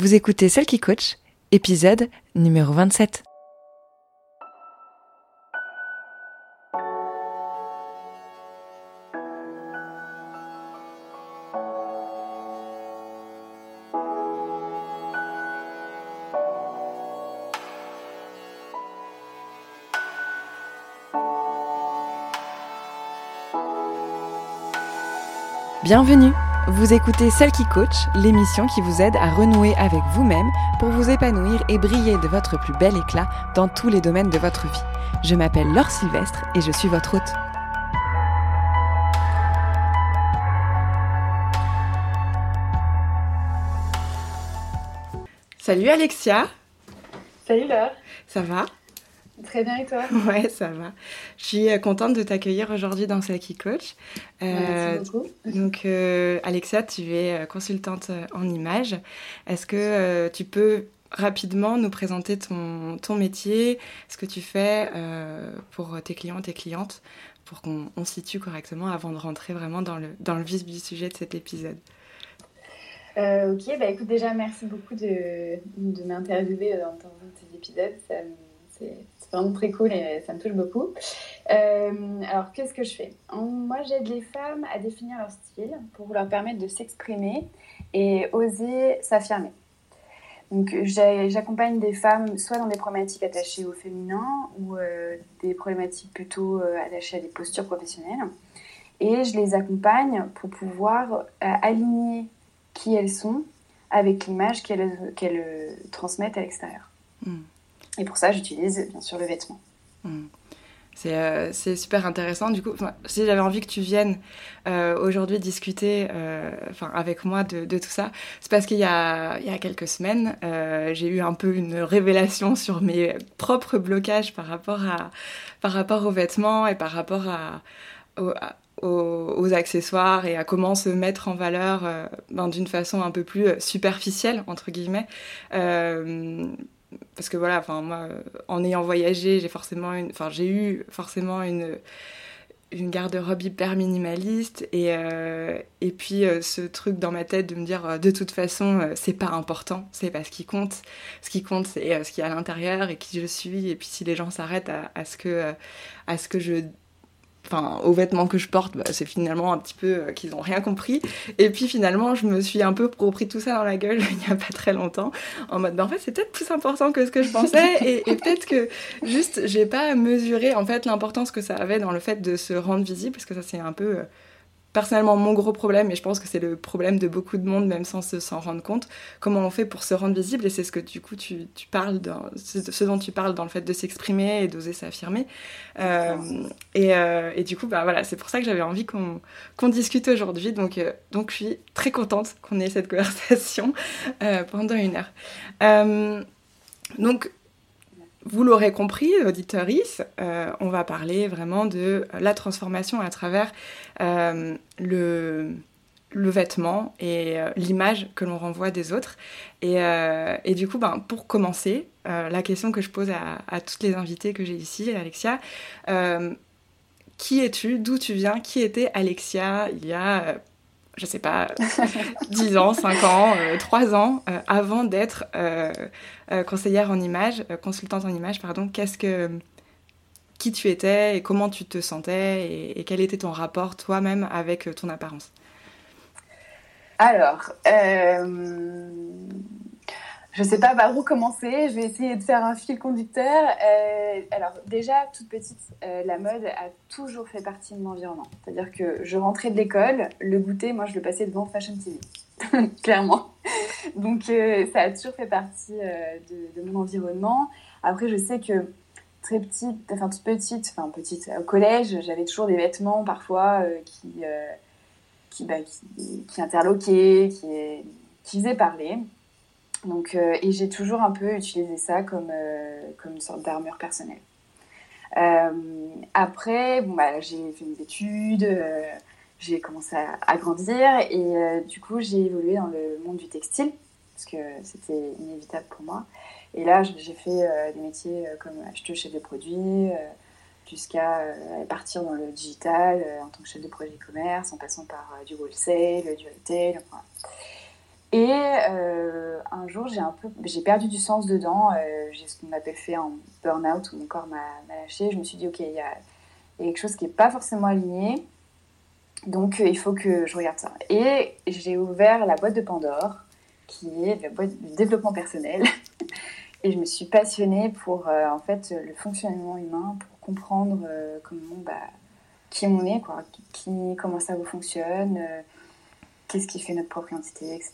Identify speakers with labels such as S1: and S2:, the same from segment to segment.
S1: Vous écoutez Celle qui coach, épisode numéro 27. Bienvenue Vous écoutez Celle qui coach, l'émission qui vous aide à renouer avec vous-même pour vous épanouir et briller de votre plus bel éclat dans tous les domaines de votre vie. Je m'appelle Laure Sylvestre et je suis votre hôte. Salut Alexia
S2: Salut Laure
S1: Ça va?
S2: Très bien et toi?
S1: Ouais, ça va. Je suis euh, contente de t'accueillir aujourd'hui dans Saki Coach.
S2: Merci beaucoup.
S1: Donc, euh, Alexia, tu es euh, consultante en images. Est-ce que tu peux rapidement nous présenter ton, ton métier, ce que tu fais pour tes clients, tes clientes, pour qu'on situe correctement avant de rentrer vraiment dans le, dans le vif du sujet de cet épisode?
S2: Ok, bah écoute, déjà, merci beaucoup de, de m'interviewer dans, dans tes épisodes. Ça, c'est vraiment très cool et ça me touche beaucoup. Euh, alors, qu'est-ce que je fais Moi, j'aide les femmes à définir leur style pour leur permettre de s'exprimer et oser s'affirmer. Donc, j'accompagne des femmes soit dans des problématiques attachées au féminin ou euh, des problématiques plutôt euh, attachées à des postures professionnelles. Et je les accompagne pour pouvoir aligner qui elles sont avec l'image qu'elles transmettent à l'extérieur. Hmm. Et pour ça, j'utilise bien sûr le vêtement. Hmm.
S1: Euh, c'est super intéressant. Du coup, si j'avais envie que tu viennes euh, aujourd'hui discuter euh, avec moi de, tout ça, c'est parce qu'il y, a quelques semaines, j'ai eu un peu une révélation sur mes propres blocages par rapport, à, par rapport aux vêtements et par rapport aux, accessoires et à comment se mettre en valeur ben, d'une façon un peu plus superficielle, entre guillemets parce que voilà, enfin moi, en ayant voyagé, j'ai forcément une, enfin j'ai eu forcément une une garde-robe hyper minimaliste et, euh, et puis euh, ce truc dans ma tête de me dire euh, de toute façon c'est pas important, c'est pas ce qui compte. Ce qui compte c'est ce qui est à l'intérieur et qui je suis et puis si les gens s'arrêtent à, ce que à ce que je enfin aux vêtements que je porte, bah, c'est finalement un petit peu euh, qu'ils n'ont rien compris. Et puis finalement, je me suis un peu repris tout ça dans la gueule il n'y a pas très longtemps, en mode, bah, en fait, c'est peut-être plus important que ce que je pensais, et, peut-être que juste, j'ai pas mesuré en fait l'importance que ça avait dans le fait de se rendre visible, parce que ça c'est un peu euh, personnellement mon gros problème, et je pense que c'est le problème de beaucoup de monde, même sans s'en rendre compte, comment on fait pour se rendre visible, et c'est ce que du coup tu, tu parles, dans, ce dont tu parles dans le fait de s'exprimer et d'oser s'affirmer. Euh, et, euh, et, du coup, bah, voilà, c'est pour ça que j'avais envie qu'on discute aujourd'hui, donc, euh, donc je suis très contente qu'on ait cette conversation pendant une heure. donc, vous l'aurez compris, auditoris, euh, on va parler vraiment de la transformation à travers euh, le, vêtement et euh, l'image que l'on renvoie des autres. Et, du coup, ben, pour commencer, la question que je pose à, à toutes les invitées que j'ai ici, Alexia, qui es-tu? D'où tu viens? Qui était Alexia il y a je sais pas, 10 ans, 5 ans, 3 ans, avant d'être euh, conseillère en image, euh, consultante en image, pardon, qu'est-ce que qui tu étais et comment tu te sentais et, quel était ton rapport toi-même avec euh, ton apparence?
S2: Alors, euh, je sais pas par où commencer. Je vais essayer de faire un fil conducteur. Euh, alors déjà, toute petite, euh, la mode a toujours fait partie de mon environnement. C'est-à-dire que je rentrais de l'école, le goûter, moi je le passais devant Fashion TV. clairement. Donc euh, ça a toujours fait partie de, mon environnement. Après, je sais que très petite, enfin toute petite, enfin petite, au collège, j'avais toujours des vêtements parfois bah, qui, qui, interloquaient, qui, qui faisaient parler. Donc, euh, et j'ai toujours un peu utilisé ça comme, comme une sorte d'armure personnelle. après, bon, bah, j'ai fait mes études j'ai commencé à, grandir et euh, du coup j'ai évolué dans le monde du textile parce que c'était inévitable pour moi. Et là j'ai fait euh, des métiers euh, comme acheteuse chef de produits euh, jusqu'à euh, partir dans le digital en tant que chef de projet e-commerce en passant par du wholesale, du retail. Enfin. Et euh, un jour, j'ai un peu, j'ai perdu du sens dedans. Euh, j'ai ce qu'on appelle fait un burn-out où mon corps m'a lâché. Je me suis dit, ok, il y a, quelque chose qui n'est pas forcément aligné. Donc, il faut que je regarde ça. Et j'ai ouvert la boîte de Pandore, qui est la boîte du développement personnel. Et je me suis passionnée pour en fait le fonctionnement humain, pour comprendre comment bah, qui on est, quoi, qui, comment ça vous fonctionne, euh, qu'est-ce qui fait notre propre identité, etc.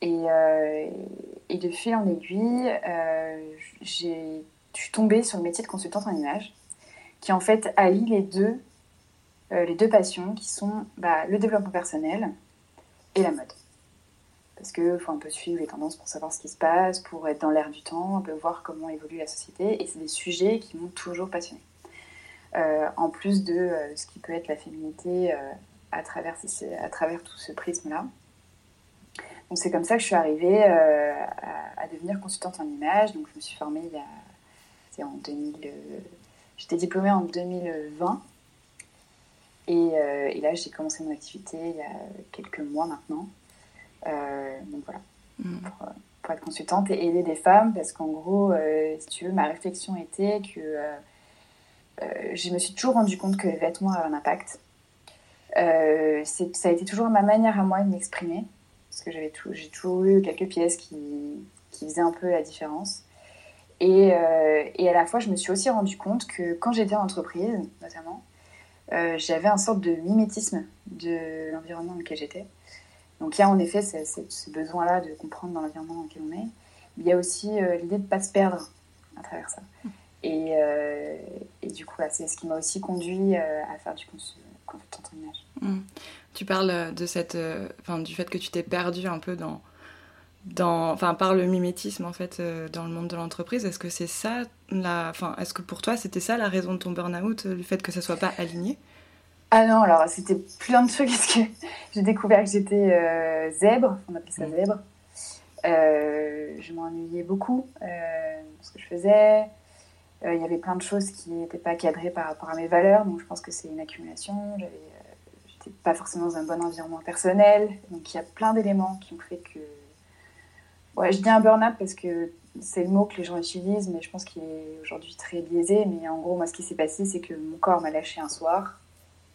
S2: Et, euh, et de fil en aiguille, euh, je suis tombée sur le métier de consultante en image, qui en fait allie les deux, les deux passions, qui sont bah, le développement personnel et la mode. Parce qu'il faut un peu suivre les tendances pour savoir ce qui se passe, pour être dans l'air du temps, un peu voir comment évolue la société. Et c'est des sujets qui m'ont toujours passionnée. Euh, en plus de euh, ce qui peut être la féminité euh, à, travers, à travers tout ce prisme-là. Donc c'est comme ça que je suis arrivée à, devenir consultante en image. Donc je me suis formée il y a, en 2000, j'étais diplômée en 2020. Et, là, j'ai commencé mon activité il y a quelques mois maintenant. donc voilà, mmh. pour, être consultante et aider des femmes, parce qu'en gros, si tu veux, ma réflexion était que euh, je me suis toujours rendu compte que les vêtements avaient un impact. Euh, ça a été toujours ma manière à moi de m'exprimer, parce que j'ai toujours eu quelques pièces qui, qui, faisaient un peu la différence. Et, euh, et, à la fois, je me suis aussi rendu compte que quand j'étais en entreprise, notamment, j'avais un sorte de mimétisme de l'environnement dans lequel j'étais. Donc il y a en effet ce, besoin-là de comprendre dans l'environnement dans lequel on est. Mais il y a aussi l'idée de ne pas se perdre à travers ça. Euh, et, du coup, c'est ce qui m'a aussi conduit euh, à faire du consultant en.
S1: Mmh. Tu parles de cette, euh, enfin, du fait que tu t'es perdu un peu dans, dans, enfin, par le mimétisme en fait dans le monde de l'entreprise. Est-ce que c'est ça, la, enfin, est-ce que pour toi c'était ça la raison de ton burn-out, le fait que ça soit pas aligné?
S2: Ah non, alors c'était plein de trucs parce que j'ai découvert que j'étais zèbre, on appelle ça mmh. zèbre. je m'ennuyais beaucoup ce que je faisais. Euh, il y avait plein de choses qui n'étaient pas cadrées par rapport à mes valeurs, donc je pense que c'est une accumulation. Euh, pas forcément dans un bon environnement personnel, donc il y a plein d'éléments qui ont fait que. Ouais, je dis un burn-out parce que c'est le mot que les gens utilisent, mais je pense qu'il est aujourd'hui très biaisé. Mais en gros, moi, ce qui s'est passé, c'est que mon corps m'a lâché un soir.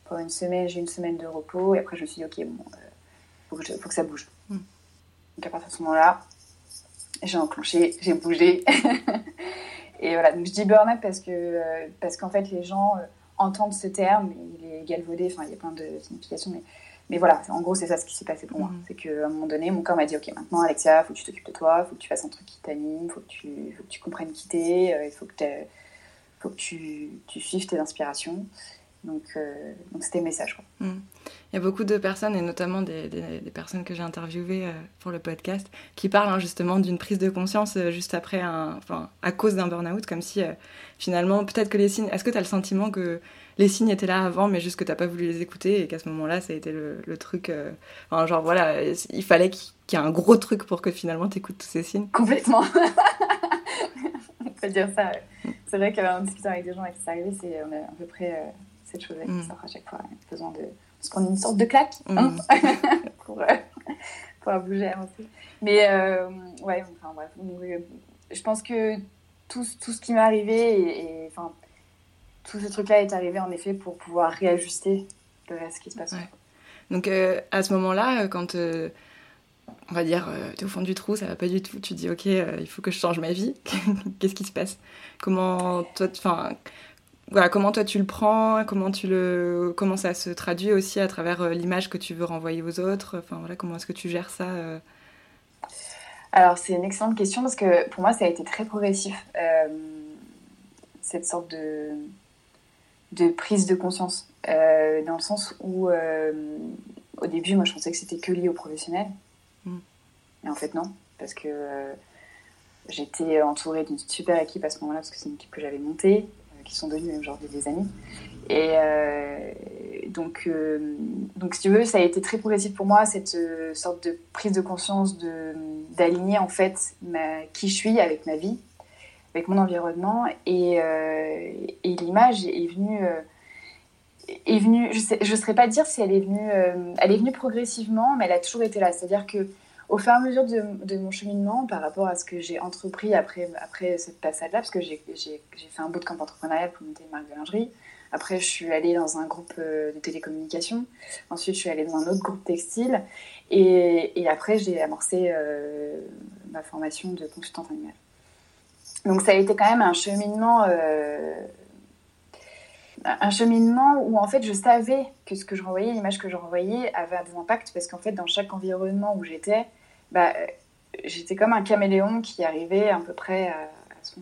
S2: Pendant une semaine, j'ai une semaine de repos, et après, je me suis dit, ok, bon, il euh, faut, que ça bouge. Hmm. Donc à partir de ce moment-là, j'ai enclenché, j'ai bougé. Et voilà, donc je dis burn-out parce que euh, parce qu'en fait les gens euh, entendent ce terme, il est galvaudé, enfin il y a plein de significations, mais, mais voilà, en gros c'est ça ce qui s'est passé pour moi. Mm. C'est qu'à un moment donné, mon corps m'a dit ok maintenant Alexia, faut que tu t'occupes de toi, faut que tu fasses un truc qui t'anime, faut que tu faut que tu comprennes qui t'es, euh, il faut que faut que tu, tu suives tes inspirations. Donc, euh, donc c'était le message. Quoi.
S1: Mm. Il y a beaucoup de personnes, et notamment des, des, personnes que j'ai interviewées euh, pour le podcast, qui parlent hein, justement d'une prise de conscience euh, juste après, un, enfin, à cause d'un burn-out, comme si finalement, peut-être que les signes. Est-ce que tu as le sentiment que les signes étaient là avant, mais juste que tu n'as pas voulu les écouter et qu'à ce moment-là, ça a été le, le truc. enfin, genre voilà, il fallait qu'il y ait un gros truc pour que finalement tu écoutes tous ces signes?
S2: Complètement On peut dire ça. C'est vrai qu'en discutant avec des gens à qui c'est arrivé, c'est, on est à peu près cette chose qui mm. sort à chaque fois. besoin de se prendre une sorte de claque hein, mm. pour, euh, pour bouger aussi. Mais euh, ouais, enfin bref. Euh, je pense que tout, tout ce qui m'est arrivé et, enfin tout ce truc-là est arrivé en effet pour pouvoir réajuster le reste qui se passe.
S1: Donc à ce moment-là, quand on va dire, tu es au fond du trou, ça va pas du tout. Tu dis, ok, il faut que je change ma vie. Qu'est-ce qui se passe? Comment toi, enfin, voilà, comment toi tu le prends, comment tu le, comment ça se traduit aussi à travers euh, l'image que tu veux renvoyer aux autres. Enfin voilà, comment est-ce que tu gères ça euh?
S2: Alors c'est une excellente question parce que pour moi ça a été très progressif euh, cette sorte de de prise de conscience dans le sens où au début moi je pensais que c'était que lié aux professionnels, mm. mais en fait non parce que j'étais entourée d'une super équipe à ce moment-là parce que c'est une équipe que j'avais montée qui sont devenus aujourd'hui des amis. Et euh, donc, euh, donc, si tu veux, ça a été très progressif pour moi, cette euh, sorte de prise de conscience d'aligner en fait qui je suis avec ma vie, avec mon environnement. Et, et l'image est venue. est venue, je ne saurais pas dire si elle est venue, elle est venue progressivement, mais elle a toujours été là. C'est-à-dire que au fur et à mesure de, mon cheminement, par rapport à ce que j'ai entrepris après, après cette passade-là, parce que j'ai fait un bout de camp entrepreneurial pour monter une marque de lingerie. Après, je suis allée dans un groupe euh, de télécommunications. Ensuite, je suis allée dans un autre groupe textile. Et, après, j'ai amorcé euh, ma formation de consultante animale. Donc, ça a été quand même un cheminement, euh, un cheminement où en fait, je savais que ce que je renvoyais, l'image que je renvoyais, avait des impacts parce qu'en fait, dans chaque environnement où j'étais, bah, j'étais comme un caméléon qui arrivait à peu près à, son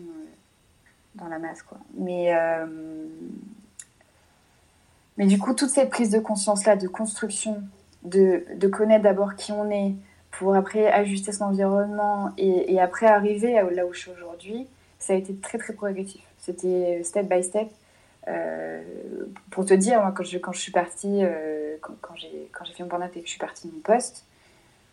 S2: dans la masse quoi. Mais mais du coup, toute cette prise de conscience-là, de construction, de, de connaître d'abord qui on est, pour après ajuster son environnement et, après arriver là où je suis aujourd'hui, ça a été très très progressif. C'était step by step. Euh, pour te dire, quand je, quand je suis partie, euh, quand, quand j'ai fait mon burn et que je suis partie de mon poste,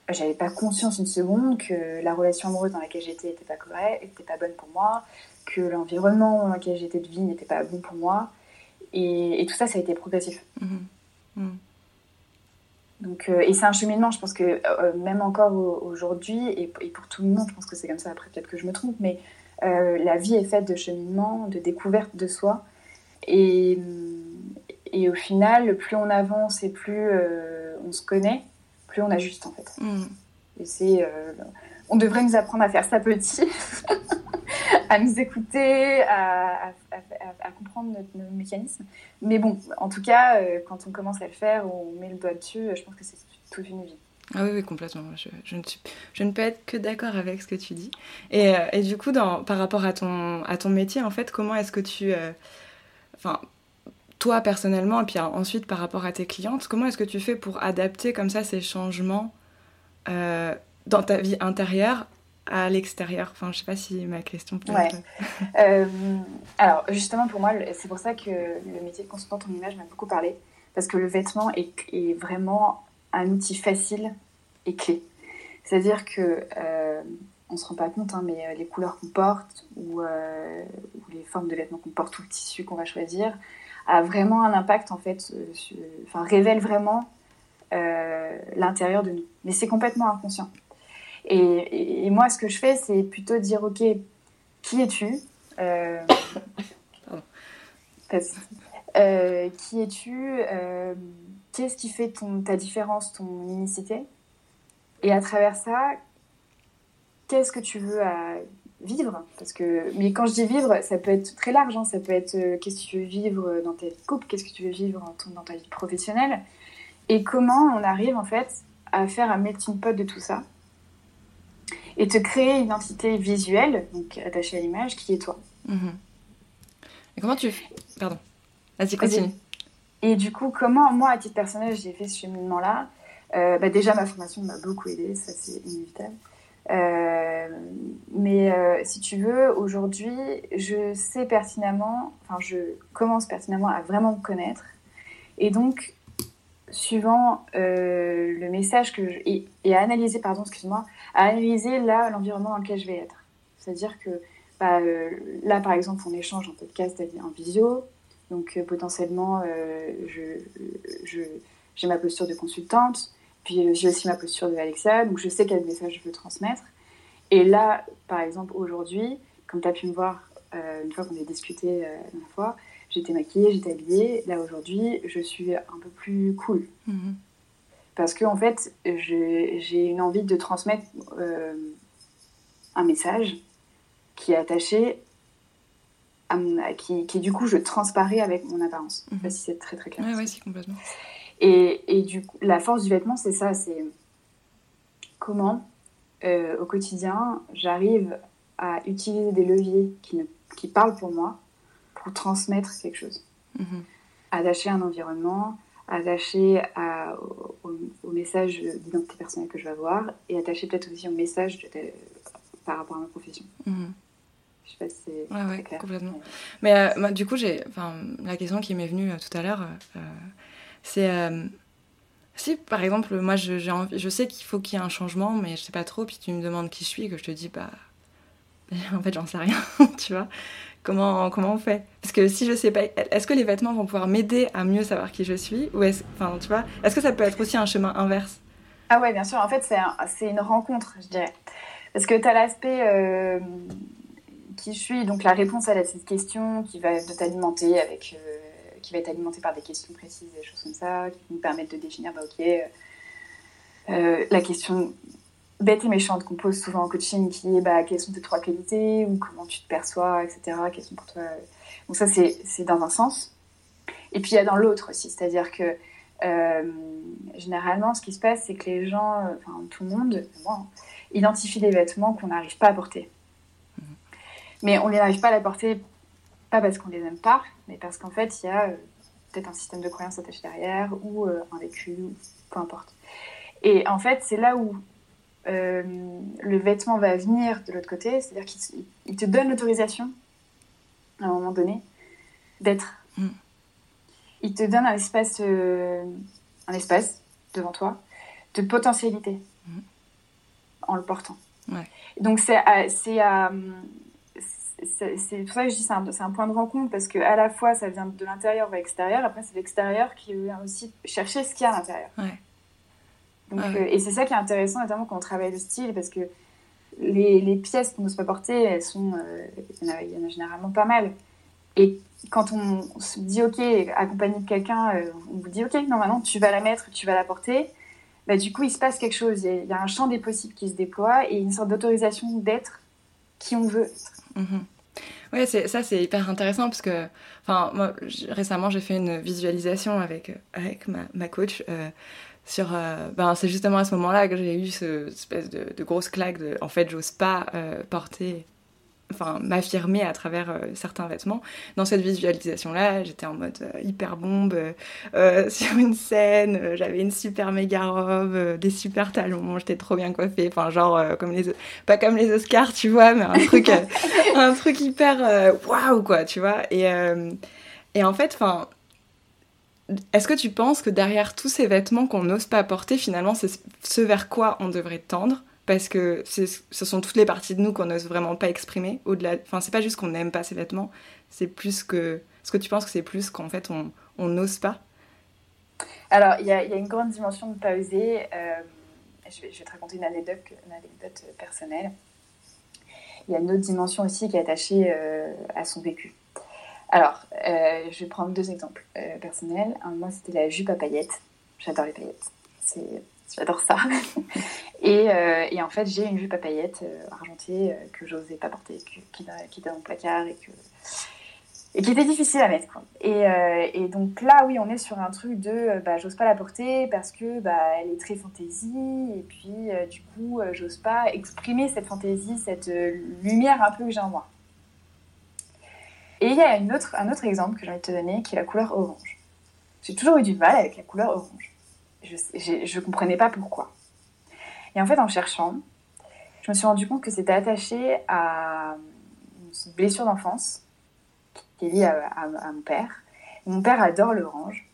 S2: j'avais pas conscience une seconde que la relation amoureuse dans laquelle j'étais n'était pas correcte, n'était pas bonne pour moi, que l'environnement dans lequel j'étais de vie n'était pas bon pour moi, et, tout ça, ça a été progressif. Mhm. Mhm. Donc, euh, et c'est un cheminement, je pense que euh, même encore aujourd'hui, et, pour tout le monde, je pense que c'est comme ça, après peut-être que je me trompe, mais euh, la vie est faite de cheminement, de découverte de soi. Et, et au final, plus on avance et plus on se connaît, plus on ajuste en fait. Mhm. Et c'est, on devrait nous apprendre à faire ça petit. à nous écouter, à, comprendre nos, mécanismes. Mais bon, en tout cas, euh, quand on commence à le faire, on met le doigt dessus, je pense que c'est toute une vie.
S1: Ah oui, oui complètement. Je, je, ne suis, je, ne peux être que d'accord avec ce que tu dis. Et, euh, et, du coup, dans, par rapport à ton, à ton métier, en fait, comment est-ce que tu... Euh, enfin, toi personnellement, et puis ensuite par rapport à tes clientes, comment est-ce que tu fais pour adapter comme ça ces changements dans ta vie intérieure à l'extérieur? Enfin, je sais pas si ma question peut
S2: ouais. euh, alors, justement, pour moi, c'est pour ça que le métier de consultante en image m'a beaucoup parlé. Parce que le vêtement est, est vraiment un outil facile et clé. C'est-à-dire que euh, on se rend pas compte, hein, mais euh, les couleurs qu'on porte ou, euh, ou, les formes de vêtements qu'on porte ou le tissu qu'on va choisir a vraiment un impact en fait, enfin révèle vraiment l'intérieur de nous. Mais c'est complètement inconscient. Et, moi, ce que je fais, c'est plutôt dire, OK, qui es-tu euh, euh, Qui es-tu euh, Qu'est-ce qui fait ton, ta différence, ton unicité? Et à travers ça, qu'est-ce que tu veux à vivre parce que mais quand je dis vivre ça peut être très large hein. ça peut être qu'est-ce que tu veux vivre dans ta vie couple qu'est-ce que tu veux vivre dans ta vie professionnelle et comment on arrive en fait à faire un melting pot de tout ça et te créer une identité visuelle, donc attachée à l'image, qui est toi.
S1: Mhm. Et comment tu... Pardon. Vas-y, continue.
S2: Et du coup, comment moi, à titre personnel, j'ai fait ce cheminement-là? Euh, bah Déjà, ma formation m'a beaucoup aidé, ça c'est inévitable. Euh, mais euh, si tu veux, aujourd'hui, je sais pertinemment, enfin, je commence pertinemment à vraiment me connaître. Et donc, suivant le message que je, et, à analyser, pardon, excuse-moi, à analyser là l'environnement dans lequel je vais être. C'est-à-dire que bah, euh, là, par exemple, on échange en podcast en visio, donc euh, potentiellement, euh, j'ai ma posture de consultante, puis j'ai aussi ma posture de Alexa, donc je sais quel message je veux transmettre. Et là, par exemple, aujourd'hui, comme tu as pu me voir une fois qu'on a discuté la dernière fois, j'étais maquillée, j'étais habillée. Là, aujourd'hui, je suis un peu plus cool. Mm-hmm parce que en fait, j'ai une envie de transmettre euh, un message qui est attaché à mon, qui, qui, du coup je transparais avec mon apparence. Je sais pas mhm. si c'est très très clair.
S1: Oui, ouais, complètement.
S2: Et, et, du coup, la force du vêtement, c'est ça, c'est comment euh, au quotidien j'arrive à utiliser des leviers qui, ne, qui parlent pour moi pour transmettre quelque chose. Mhm. Attacher un environnement, attaché à, au, message d'identité personnelle que je vais avoir et attaché peut-être aussi au message par rapport à ma profession. Mhm. Je sais pas si c'est
S1: ouais, clair. Complètement. Mais euh, du coup, j'ai, la question qui m'est venue euh, tout à l'heure, euh, c'est si par exemple, moi je, je sais qu'il faut qu'il y ait un changement, mais je sais pas trop, puis tu me demandes qui je suis, que je te dis, bah en fait, j'en sais rien, tu vois. Comment, comment on fait? Parce que si je sais pas, est-ce que les vêtements vont pouvoir m'aider à mieux savoir qui je suis? Ou est-ce, enfin, tu vois, est-ce que ça peut être aussi un chemin inverse?
S2: Ah ouais, bien sûr. En fait, c'est une rencontre, je dirais. Parce que tu as l'aspect euh, qui suit, donc la réponse à cette question qui va t'alimenter avec, euh, qui va être alimentée par des questions précises, des choses comme ça, qui nous permettent de définir, bah, ok, euh, la question bête et méchante qu'on pose souvent en coaching, qui est bah, quelles sont tes trois qualités ou comment tu te perçois, etc. Quelles sont pour toi. Donc ça, c'est dans un sens. Et puis il y a dans l'autre aussi, c'est-à-dire que euh, généralement, ce qui se passe, c'est que les gens, enfin tout le monde, hein, identifie des vêtements qu'on n'arrive pas à porter. Mais on n'arrive pas à les porter, pas parce qu'on les aime pas, mais parce qu'en fait, il y a euh, peut-être un système de croyance attaché derrière, ou euh, un vécu, peu importe. Et en fait, c'est là où le vêtement va venir de l'autre côté, c'est-à-dire qu'il te donne l'autorisation, à un moment donné, d'être. Mm il te donne un espace, euh, un espace devant toi de potentialité mhm. en le portant. Donc c'est c'est c'est pour ça que je dis c'est un, un, point de rencontre parce que à la fois ça vient de l'intérieur vers l'extérieur, après c'est l'extérieur qui vient aussi chercher ce qu'il y a à l'intérieur. Euh, et c'est ça qui est intéressant notamment quand on travaille le style parce que les, les pièces qu'on n'ose pas porter, elles sont, euh, il, y en a, il y en a généralement pas mal. Et quand on se dit OK, accompagné de quelqu'un, euh, on vous dit OK, non, maintenant tu vas la mettre, tu vas la porter, bah, du coup il se passe quelque chose. Il y, a, un champ des possibles qui se déploie et une sorte d'autorisation d'être qui on veut
S1: Mhm. Oui, ça c'est hyper intéressant parce que, moi récemment j'ai fait une visualisation avec, avec ma, ma coach. Euh, sur ben, c'est justement à ce moment-là que j'ai eu ce espèce de, de, grosse claque de en fait j'ose pas porter enfin m'affirmer à travers euh, certains vêtements. Dans cette visualisation-là, j'étais en mode euh, hyper bombe euh, sur une scène, j'avais une super méga robe, des super talons, j'étais trop bien coiffée, enfin genre comme les pas comme les Oscars, tu vois, mais un truc un truc hyper waouh quoi, tu vois. Et et en fait, enfin est-ce que tu penses que derrière tous ces vêtements qu'on n'ose pas porter, finalement, c'est ce vers quoi on devrait tendre parce que ce sont toutes les parties de nous qu'on n'ose vraiment pas exprimer. Au-delà, enfin, c'est pas juste qu'on n'aime pas ces vêtements, c'est plus que. Est-ce que tu penses que c'est plus qu'en fait on n'ose pas
S2: Alors, il y, a une grande dimension de pas oser. Euh, je, vais, te raconter une anecdote, une anecdote personnelle. Il y a une autre dimension aussi qui est attachée euh, à son vécu. Alors, euh, je vais prendre deux exemples personnels. Un, moi, c'était la jupe à paillettes. J'adore les paillettes. C'est J'adore ça. et, euh, et, en fait, j'ai une jupe à paillettes euh, argentée euh, que j'osais pas porter, qui, était dans mon placard et, que, et qui était difficile à mettre. Quoi. Et, donc là, oui, on est sur un truc de bah, j'ose pas la porter parce que bah, elle est très fantaisie et puis du coup, j'ose pas exprimer cette fantaisie, cette lumière un peu que j'ai en moi. Et il y a autre, un autre exemple que j'ai envie de te donner qui est la couleur orange. J'ai toujours eu du mal avec la couleur orange je ne comprenais pas pourquoi. Et en fait, en cherchant, je me suis rendu compte que c'était attaché à une blessure d'enfance qui est liée à, mon père. mon père adore l'orange.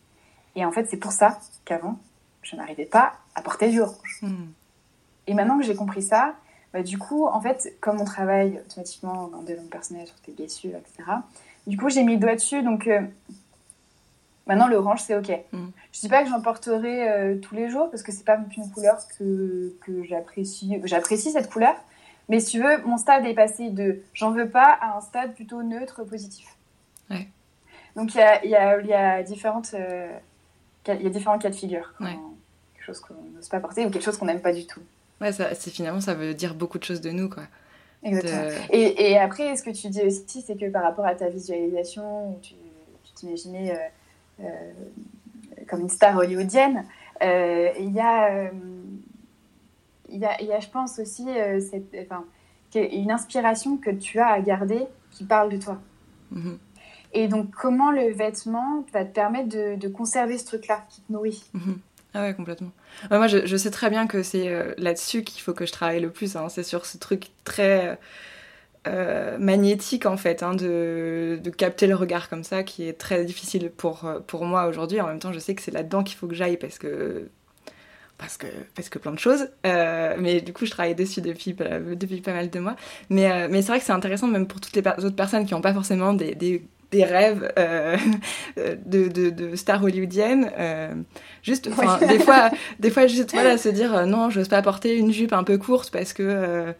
S2: Et en fait, c'est pour ça qu'avant, je n'arrivais pas à porter du orange. Hmm. Et maintenant que j'ai compris ça, bah, du coup, en fait, comme on travaille automatiquement en développement personnel sur tes blessures, etc., du coup, j'ai mis le doigt dessus. Donc, euh, Maintenant, l'orange, c'est OK. Mm. Je dis pas que j'en porterai euh, tous les jours parce que c'est pas une couleur que, que j'apprécie. J'apprécie cette couleur, mais si tu veux, mon stade est passé de j'en veux pas à un stade plutôt neutre, positif. Ouais. Donc il y a, y, a, y, a différentes, euh, y a différents cas de figure. Quelque chose qu'on n'ose pas porter ou quelque chose qu'on n'aime pas du tout.
S1: Ouais, ça, finalement, ça veut dire beaucoup de choses de nous, quoi.
S2: Exactement. Et, et, après, ce que tu dis aussi, c'est que par rapport à ta visualisation, tu t'imaginais. Euh, euh, comme une star hollywoodienne, euh, il y a euh, il y, a, il y a, je pense aussi, cette, enfin, une inspiration que tu as à garder qui parle de toi. Mhm. Et donc, comment le vêtement va te permettre de, de conserver ce truc-là qui te nourrit?
S1: Mhm. Ah ouais, complètement. moi, je, je, sais très bien que c'est là-dessus qu'il faut que je travaille le plus. Hein. C'est sur ce truc très euh, magnétique en fait, hein, de, de, capter le regard comme ça, qui est très difficile pour, euh, pour moi aujourd'hui. En même temps, je sais que c'est là-dedans qu'il faut que j'aille parce que, parce que, parce que plein de choses. Euh, mais du coup, je travaille dessus depuis, depuis pas mal de mois. Mais, mais c'est vrai que c'est intéressant même pour toutes les autres personnes qui n'ont pas forcément des, des des rêves de, de, de, stars hollywoodiennes. juste, des fois, des fois, juste voilà, se dire non, je n'ose pas porter une jupe un peu courte parce que,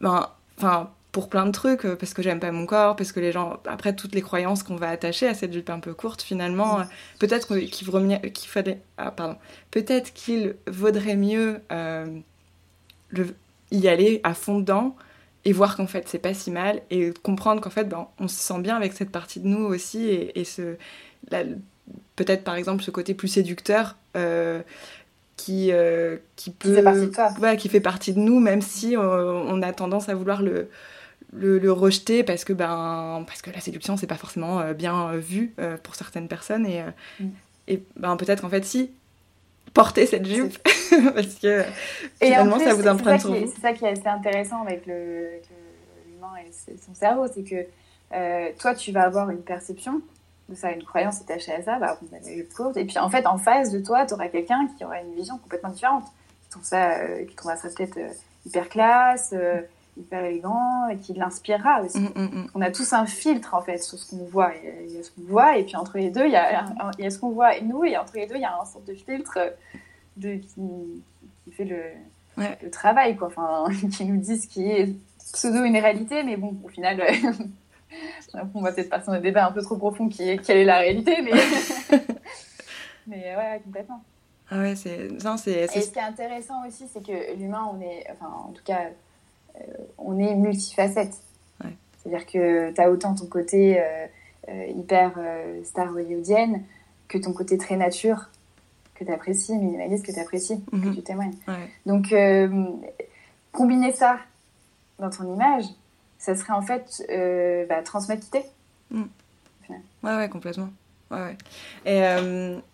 S1: ben, enfin pour plein de trucs, euh, parce que j'aime pas mon corps, parce que les gens, après toutes les croyances qu'on va attacher à cette jupe un peu courte, finalement, euh, peut-être qu'il fallait, ah, pardon, peut-être qu'il vaudrait mieux euh, le, y aller à fond dedans et voir qu'en fait c'est pas si mal et comprendre qu'en fait ben, on se sent bien avec cette partie de nous aussi et, ce, peut-être par exemple ce côté plus séducteur. qui, qui peut
S2: qui fait partie de toi.
S1: qui fait partie de nous même si on a tendance à vouloir le, le, rejeter parce que, ben, parce que la séduction, c'est pas forcément euh, bien euh, vu euh, pour certaines personnes. Et, mm. et ben, peut-être qu'en fait, si, porter cette jupe, parce que finalement, ça vous emprunte sur
S2: vous. C'est ça qui est assez intéressant avec l'humain et son cerveau, c'est que toi, tu vas avoir une perception de ça, une croyance attachée à ça, bah, et puis en fait, en face de toi, tu auras quelqu'un qui aura une vision complètement différente, qui trouve ça, qui trouvera ça peut-être hyper classe, hyper élégant et qui l'inspirera aussi. Mm, mm, mm. On a tous un filtre en fait sur ce qu'on voit. Il y a ce qu'on voit et puis entre les deux, il y a, il y a ce qu'on voit et nous et entre les deux, il y a un sorte de filtre de, qui, qui fait le, le, travail, quoi. Enfin, qui nous dit ce qui est pseudo une réalité, mais bon, au final, on va peut-être passer dans un débat un peu trop profond qui est quelle est la réalité, mais, mais ouais, complètement.
S1: Ah ouais, c'est. Et
S2: ce qui est intéressant aussi, c'est que l'humain, on est. Enfin, en tout cas, euh, on est multifacette. C'est-à-dire que tu as autant ton côté euh, euh, hyper star hollywoodienne que ton côté très nature que tu apprécies, minimaliste que tu apprécies, que mhm. tu témoignes. Donc, combiner ça dans ton image, ça serait en fait bah, transmettre qui t'es.
S1: Mm. Ouais, ouais, complètement. Ouais, Et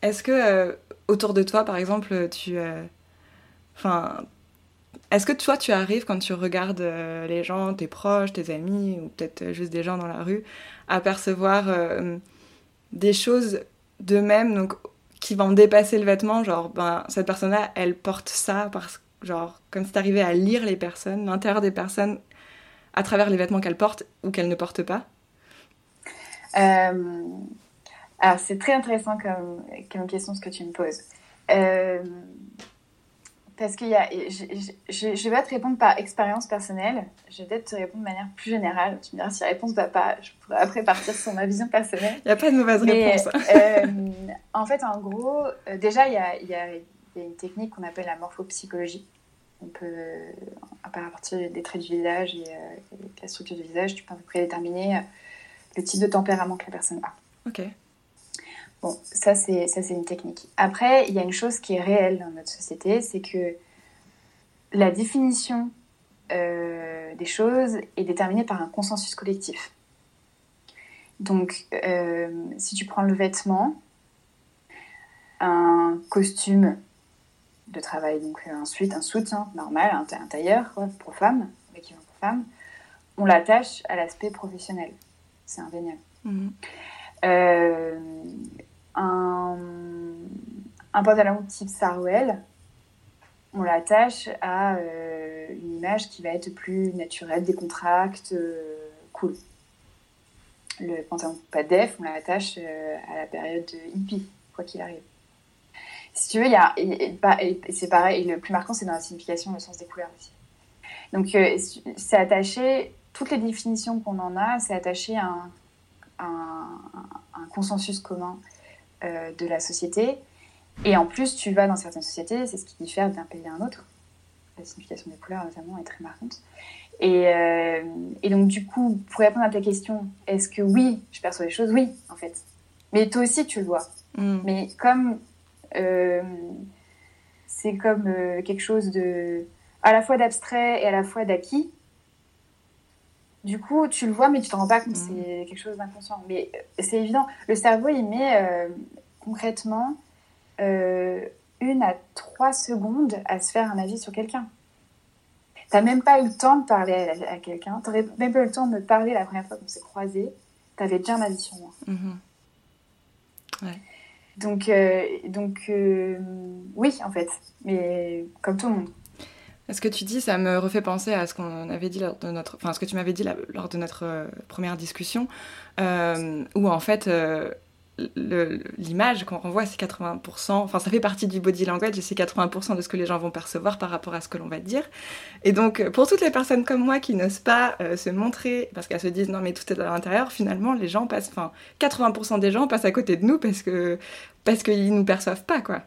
S1: est-ce que autour de toi, par exemple, tu. Enfin, est-ce que toi, tu arrives quand tu regardes euh, les gens, tes proches, tes amis, ou peut-être euh, juste des gens dans la rue, à percevoir euh, des choses d'eux-mêmes, donc qui vont dépasser le vêtement, genre, ben, cette personne-là, elle porte ça, parce genre, comme si t'arrivais à lire les personnes, l'intérieur des personnes, à travers les vêtements qu'elles portent ou qu'elles ne portent pas?
S2: Alors, c'est très intéressant comme question ce que tu me poses. Parce qu'il y a, je, ne vais pas te répondre par expérience personnelle, je vais peut-être te répondre de manière plus générale. Tu me diras si la réponse va pas, je pourrais après partir sur ma vision personnelle.
S1: Il n'y a pas de mauvaise réponse.
S2: euh, en fait, en gros, euh, déjà, il y a, y, a, y a, une technique qu'on appelle la morphopsychologie. On peut, à partir des traits du visage et euh, de la structure du visage, tu peux à peu près déterminer le type de tempérament que la personne a.
S1: Ok.
S2: Bon, ça c'est ça c'est une technique. Après, il y a une chose qui est réelle dans notre société, c'est que la définition euh, des choses est déterminée par un consensus collectif. Donc, euh, si tu prends le vêtement, un costume de travail, donc ensuite un soutien normal, un, tailleur pour femmes, pour femmes, on l'attache à l'aspect professionnel. C'est indéniable. Mmh. Euh, un, pantalon type Sarouel, on l'attache à euh, une image qui va être plus naturelle, décontracte, euh, cool. Le pantalon pas def, on l'attache euh, à la période hippie, quoi qu'il arrive. Si tu veux, a, et, c'est pareil, le plus marquant, c'est dans la signification, le sens des couleurs aussi. Donc, c'est attaché, toutes les définitions qu'on en a, c'est attaché à un consensus commun euh, de la société. Et en plus, tu vas dans certaines sociétés, c'est ce qui diffère d'un pays à un autre. La signification des couleurs, notamment, est très marquante. Et, euh, et, donc, du coup, pour répondre à ta question, est-ce que oui, je perçois les choses? Oui, en fait. Mais toi aussi, tu le vois. Mm. Mais comme euh, c'est comme quelque chose de à la fois d'abstrait et à la fois d'acquis, du coup, tu le vois, mais tu t'en rends pas compte. Mm. C'est quelque chose d'inconscient. Mais euh, c'est évident. Le cerveau, il met euh, concrètement euh, une à trois secondes à se faire un avis sur quelqu'un. T'as même pas eu le temps de parler à, quelqu'un. T'aurais même pas eu le temps de me parler la première fois qu'on s'est croisés. T'avais déjà un avis sur moi.
S1: Mm-hmm. Ouais.
S2: Donc, donc oui, en fait. Mais comme tout le monde.
S1: Ce que tu dis, ça me refait penser à ce qu'on avait dit lors de notre, enfin ce que tu m'avais dit lors de notre euh, première discussion, euh, où en fait euh, l'image qu'on renvoie, c'est 80%, enfin ça fait partie du body language et c'est 80% de ce que les gens vont percevoir par rapport à ce que l'on va dire. Et donc pour toutes les personnes comme moi qui n'osent pas se montrer parce qu'elles se disent non mais tout est à l'intérieur, finalement les gens passent, enfin 80% des gens passent à côté de nous parce que parce qu'ils nous perçoivent pas quoi.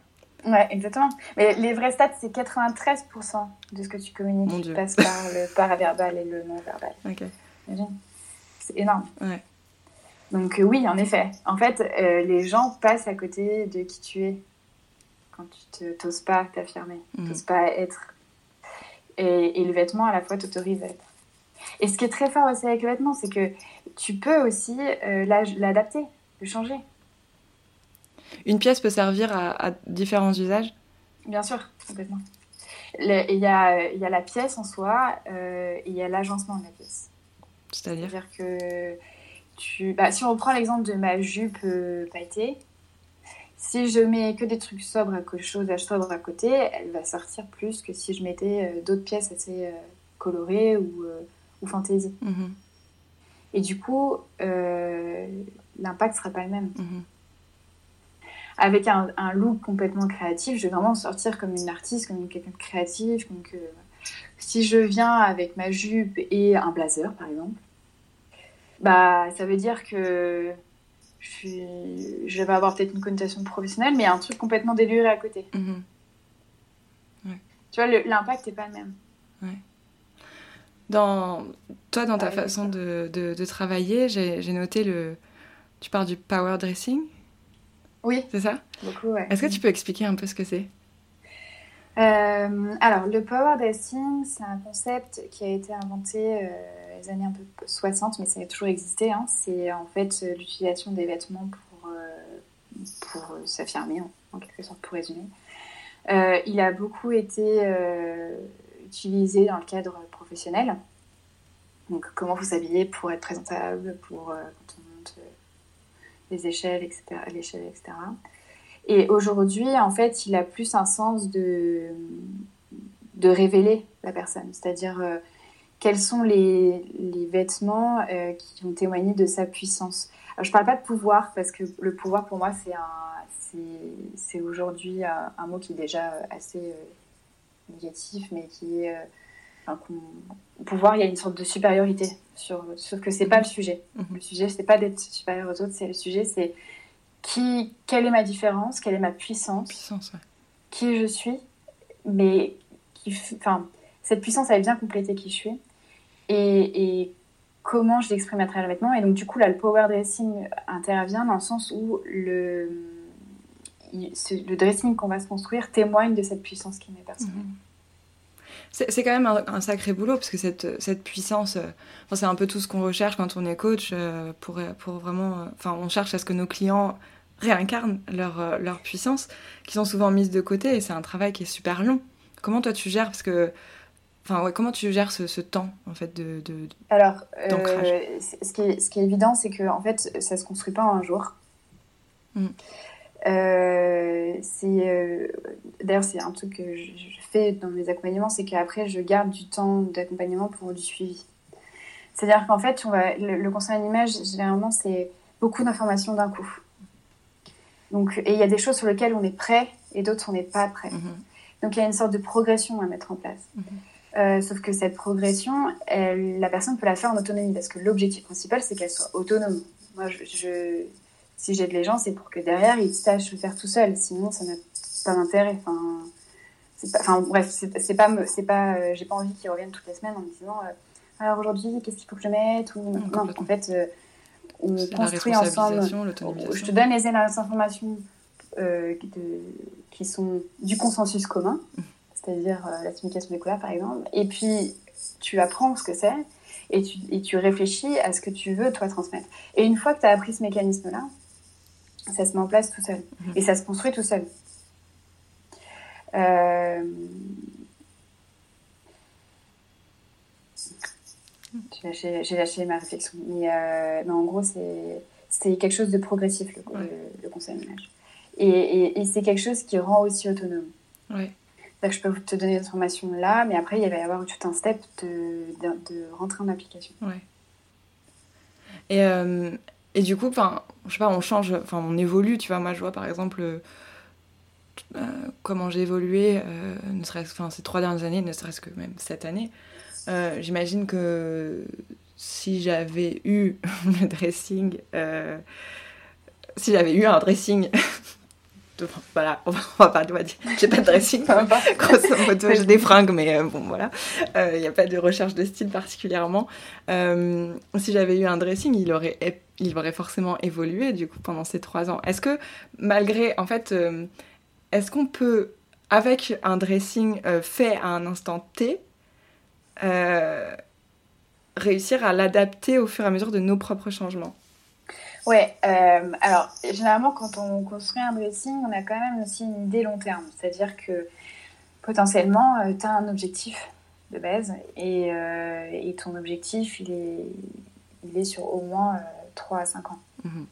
S2: Ouais, exactement. Mais les vrais stats, c'est 93% de ce que tu communiques qui passe par le paraverbal et le non-verbal.
S1: Ok.
S2: C'est énorme. Ouais. Donc euh, oui, en effet. En fait, euh, les gens passent à côté de qui tu es quand tu t'oses pas t'affirmer, tu mhm. t'oses pas être. Et, et, le vêtement, à la fois, t'autorise à être. Et ce qui est très fort aussi avec le vêtement, c'est que tu peux aussi euh, l'adapter, le changer.
S1: Une pièce peut servir à, différents usages?
S2: Bien sûr, complètement. Il y a, y a, la pièce en soi euh, et il y a l'agencement de la pièce.
S1: C'est-à-dire?
S2: Dire que tu... Bah, si on reprend l'exemple de ma jupe euh, pailletée, si je mets que des trucs sobres à quelque chose sobre à côté, elle va sortir plus que si je mettais euh, d'autres pièces assez colorées ou, ou fantaisie. Mhm. Et du coup, l'impact sera pas le même. Mhm avec un, look complètement créatif, je vais vraiment sortir comme une artiste, comme quelqu'un de créatif. Donc, si je viens avec ma jupe et un blazer, par exemple, bah, ça veut dire que je, je vais avoir peut-être une connotation professionnelle, mais un truc complètement déluré à côté.
S1: Mm-hmm.
S2: Tu vois, l'impact n'est pas le même.
S1: Dans, toi, dans ta façon de, de, de travailler, j'ai noté le... Tu parles du power dressing
S2: oui.
S1: C'est ça?
S2: Beaucoup, ouais.
S1: Est-ce que tu peux expliquer un peu ce que c'est?
S2: Euh, alors, le power dressing, c'est un concept qui a été inventé euh, les années un peu 60, mais ça a toujours existé. Hein. C'est en fait l'utilisation des vêtements pour, euh, pour s'affirmer, en, quelque sorte, pour résumer. il a beaucoup été utilisé dans le cadre professionnel. Donc, comment vous habiller pour être présentable, pour quand on monte les échelles, etc. L'échelle, etc. Et aujourd'hui, en fait, il a plus un sens de, de révéler la personne, c'est-à-dire euh, quels sont les, les vêtements euh, qui ont témoigné de sa puissance. Je ne parle pas de pouvoir, parce que le pouvoir, pour moi, c'est, un, c'est, aujourd'hui un, mot qui est déjà assez euh, négatif, mais qui est au pouvoir, il y a une sorte de supériorité, sur, sauf que c'est pas le sujet. Mhm. Le sujet, c'est pas d'être supérieur aux autres, c'est le sujet, c'est qui, quelle est ma différence, quelle est ma puissance,
S1: puissance
S2: qui je suis, mais qui, enfin, cette puissance, elle vient compléter qui je suis, et, et comment je l'exprime à travers le vêtement. Et donc, du coup, là, le power dressing intervient dans le sens où le, le dressing qu'on va se construire témoigne de cette puissance qui m'est personnelle. Mhm.
S1: C'est quand même un, sacré boulot, parce que cette, cette puissance, euh, c'est un peu tout ce qu'on recherche quand on est coach, euh, pour, pour vraiment... Euh, enfin, on cherche à ce que nos clients réincarnent leur, leur puissance, qui sont souvent mises de côté, et c'est un travail qui est super long. Comment toi tu gères? Parce que... Enfin, ouais, comment tu gères ce, ce, temps, en fait, de, de
S2: Alors, ce, qui est, ce qui est évident, c'est que, en fait, ça se construit pas en un jour. Mm. Euh, c'est euh, d'ailleurs c'est un truc que je, fais dans mes accompagnements, c'est qu'après je garde du temps d'accompagnement pour du suivi. C'est-à-dire qu'en fait, on va, le, conseil en image, généralement, c'est beaucoup d'informations d'un coup. Donc, et il y a des choses sur lesquelles on est prêt et d'autres on n'est pas prêt. Mm-hmm. Donc il y a une sorte de progression à mettre en place. Mm-hmm. Euh, sauf que cette progression, elle, la personne peut la faire en autonomie parce que l'objectif principal, c'est qu'elle soit autonome. Moi, je si j'aide les gens, c'est pour que derrière, ils sachent le faire tout seuls. Sinon, ça n'a pas d'intérêt. Enfin, enfin, bref, c'est pas, c'est pas, euh, j'ai pas envie qu'ils reviennent toutes les semaines en me disant, euh, alors aujourd'hui, qu'est-ce qu'il faut que je mette ou non, en fait, euh, on construit ensemble. Je te donne les informations qui sont du consensus commun, c'est-à-dire la communication des couleurs, par exemple, et puis tu apprends ce que c'est. Et tu, et tu réfléchis à ce que tu veux, toi, transmettre. Et une fois que tu as appris ce mécanisme-là, ça se met en place tout seul. Mhm. Et ça se construit tout seul. Euh... J'ai lâché, ma réflexion. Mais, euh, en gros, c'est quelque chose de progressif, le, conseil de Et, et, c'est quelque chose qui rend aussi autonome. Donc, je peux te donner l'information là, mais après, il va y avoir tout un step de, de, rentrer en application.
S1: Ouais. Et, euh, et du coup, enfin, je sais pas, on change, enfin, on évolue, tu vois. Moi, je vois par exemple euh, comment j'ai évolué, euh, ne serait-ce, enfin, ces trois dernières années, ne serait-ce que même cette année. J'imagine que si j'avais eu le dressing, si j'avais eu un dressing voilà, on va, pas dire. J'ai pas de dressing, grosso modo, j'ai des fringues, mais euh, bon, voilà. Il euh, n'y a pas de recherche de style particulièrement. Euh, si j'avais eu un dressing, il aurait, il aurait forcément évolué, du coup, pendant ces trois ans. Est-ce que, malgré, en fait, est-ce qu'on peut, avec un dressing fait à un instant T, réussir à l'adapter au fur et à mesure de nos propres changements?
S2: Ouais, euh, alors généralement quand on construit un dressing, on a quand même aussi une idée long terme. C'est-à-dire que potentiellement, euh, tu as un objectif de base et, euh, et, ton objectif, il est, il est sur au moins 3 à 5 ans. Mhm.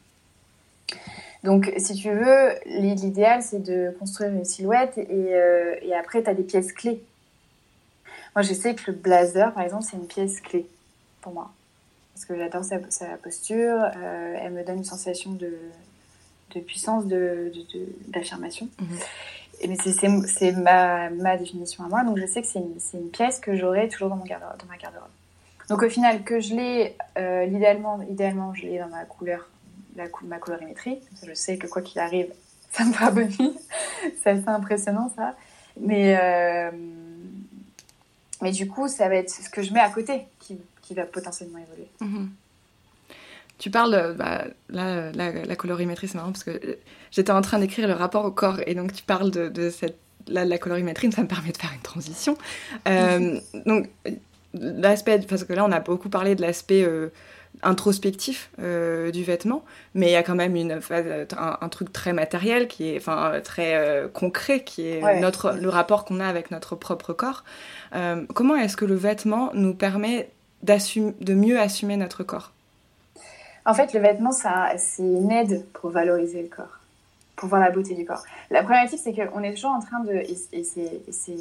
S2: Donc, si tu veux, l'idéal, c'est de construire une silhouette et, et après, tu as des pièces clés. Moi, je sais que le blazer, par exemple, c'est une pièce clé pour moi parce que j'adore sa, posture. Euh, elle me donne une sensation de, de puissance, d'affirmation. De, mhm. Mais c'est ma, ma, définition à moi. Donc je sais que c'est une, une, pièce que j'aurai toujours dans, mon garde, dans ma garde-robe. Donc au final, que je l'ai, euh, idéalement, idéalement, je l'ai dans ma couleur, la, ma colorimétrie. Je sais que quoi qu'il arrive, ça me fera bonne vie. c'est assez impressionnant ça. Mais, euh, mais du coup, ça va être ce que je mets à côté qui, qui va potentiellement évoluer. Mhm.
S1: Tu parles, bah, là, la, colorimétrie, c'est marrant parce que j'étais en train d'écrire le rapport au corps et donc tu parles de, cette, la colorimétrie, ça me permet de faire une transition. Euh, donc, l'aspect, parce que là, on a beaucoup parlé de l'aspect euh, introspectif euh, du vêtement, mais il y a quand même une, un, truc très matériel, qui est, enfin, très concret, qui est notre, le rapport qu'on a avec notre propre corps. comment est-ce que le vêtement nous permet de mieux assumer notre corps?
S2: En fait, le vêtement, c'est une aide pour valoriser le corps, pour voir la beauté du corps. La problématique, c'est qu'on est toujours en train de. Et c'est.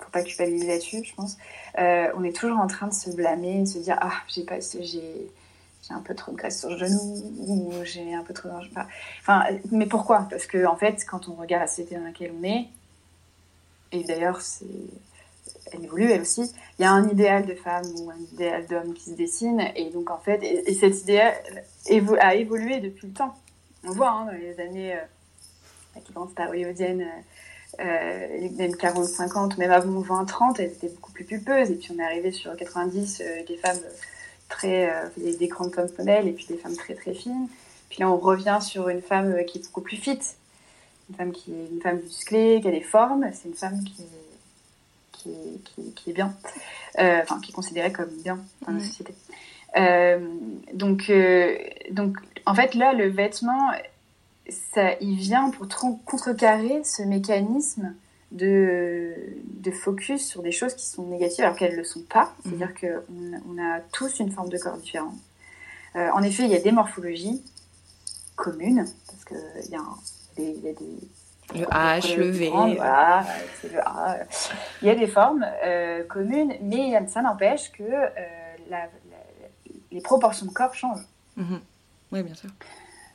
S2: Faut pas culpabiliser là-dessus, je pense. Euh, on est toujours en train de se blâmer, de se dire Ah, j'ai pas. J'ai un peu trop de graisse sur le genou ou j'ai un peu trop enfin mais pourquoi? Parce que en fait quand on regarde la société dans laquelle on est et d'ailleurs c'est elle évolue elle aussi. Il y a un idéal de femme ou un idéal d'homme qui se dessine, et donc en fait, et, cet idéal a évolué depuis le temps. On voit hein, dans les années, euh, la grande star hollywoodienne, euh, même 40-50, même avant 20-30, elles étaient beaucoup plus pulpeuses, et puis on est arrivé sur 90, euh, des femmes très, euh, des, grandes femmes modèles, et puis des femmes très très fines. Puis là, on revient sur une femme qui est beaucoup plus fit, une femme qui est une femme musclée, qui a des formes, c'est une femme qui est qui, est bien, euh, enfin qui est considéré comme bien dans la société. Euh, donc, euh, donc, en fait, là, le vêtement, ça, il vient pour contrecarrer ce mécanisme de, de focus sur des choses qui sont négatives alors qu'elles ne le sont pas. Mhm. C'est-à-dire qu'on on a tous une forme de corps différente. en effet, il y a des morphologies communes, parce qu'il y, y, a des
S1: le H, le V.
S2: Voilà, c'est le A. Il y a des formes euh, communes, mais ça n'empêche que euh, les proportions de corps changent.
S1: Mhm. Oui, bien sûr.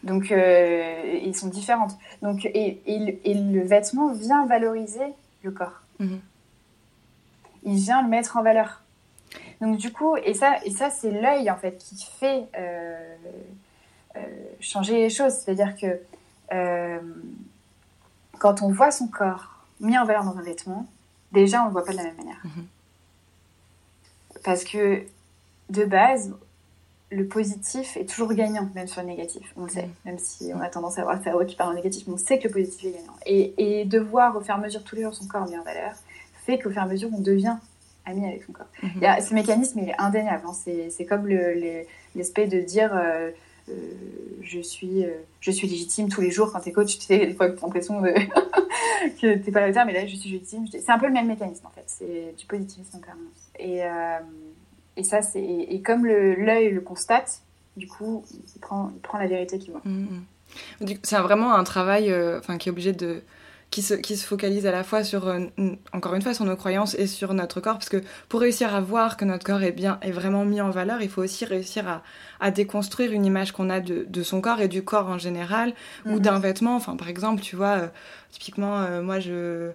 S2: Donc, euh, ils sont différentes. Donc, et, et, le vêtement vient valoriser le corps. Mhm. Il vient le mettre en valeur. Donc, du coup, et ça, et ça c'est l'œil, en fait, qui fait changer les choses. C'est-à-dire que quand on voit son corps mis en valeur dans un vêtement, déjà on ne le voit pas de la même manière. Mhm. Parce que de base, le positif est toujours gagnant, même sur le négatif. On le sait, mhm. même si on a tendance à avoir le cerveau qui parle en négatif, mais on sait que le positif est gagnant. Et, de voir au fur et à mesure tous les jours son corps mis en valeur fait qu'au fur et à mesure on devient ami avec son corps. Mhm. ce mécanisme il est indéniable. Hein. C'est comme l'aspect de dire. Euh, euh, je suis euh, je suis légitime tous les jours quand tu es coach tu sais des fois tu as l'impression que tu pas à la terme mais là je suis légitime c'est un peu le même mécanisme en fait c'est du positivisme en permanence et, et ça c'est et comme l'œil le, constate du coup il prend, il prend la vérité qu'il voit
S1: mmh, mmh. c'est vraiment un travail enfin qui est obligé de qui se, qui se focalise à la fois sur, euh, encore une fois, sur nos croyances et sur notre corps, parce que pour réussir à voir que notre corps est bien, est vraiment mis en valeur, il faut aussi réussir à, à déconstruire une image qu'on a de, de, son corps et du corps en général, ou mhm. d'un vêtement. Enfin, par exemple, tu vois, euh, typiquement, euh, moi, je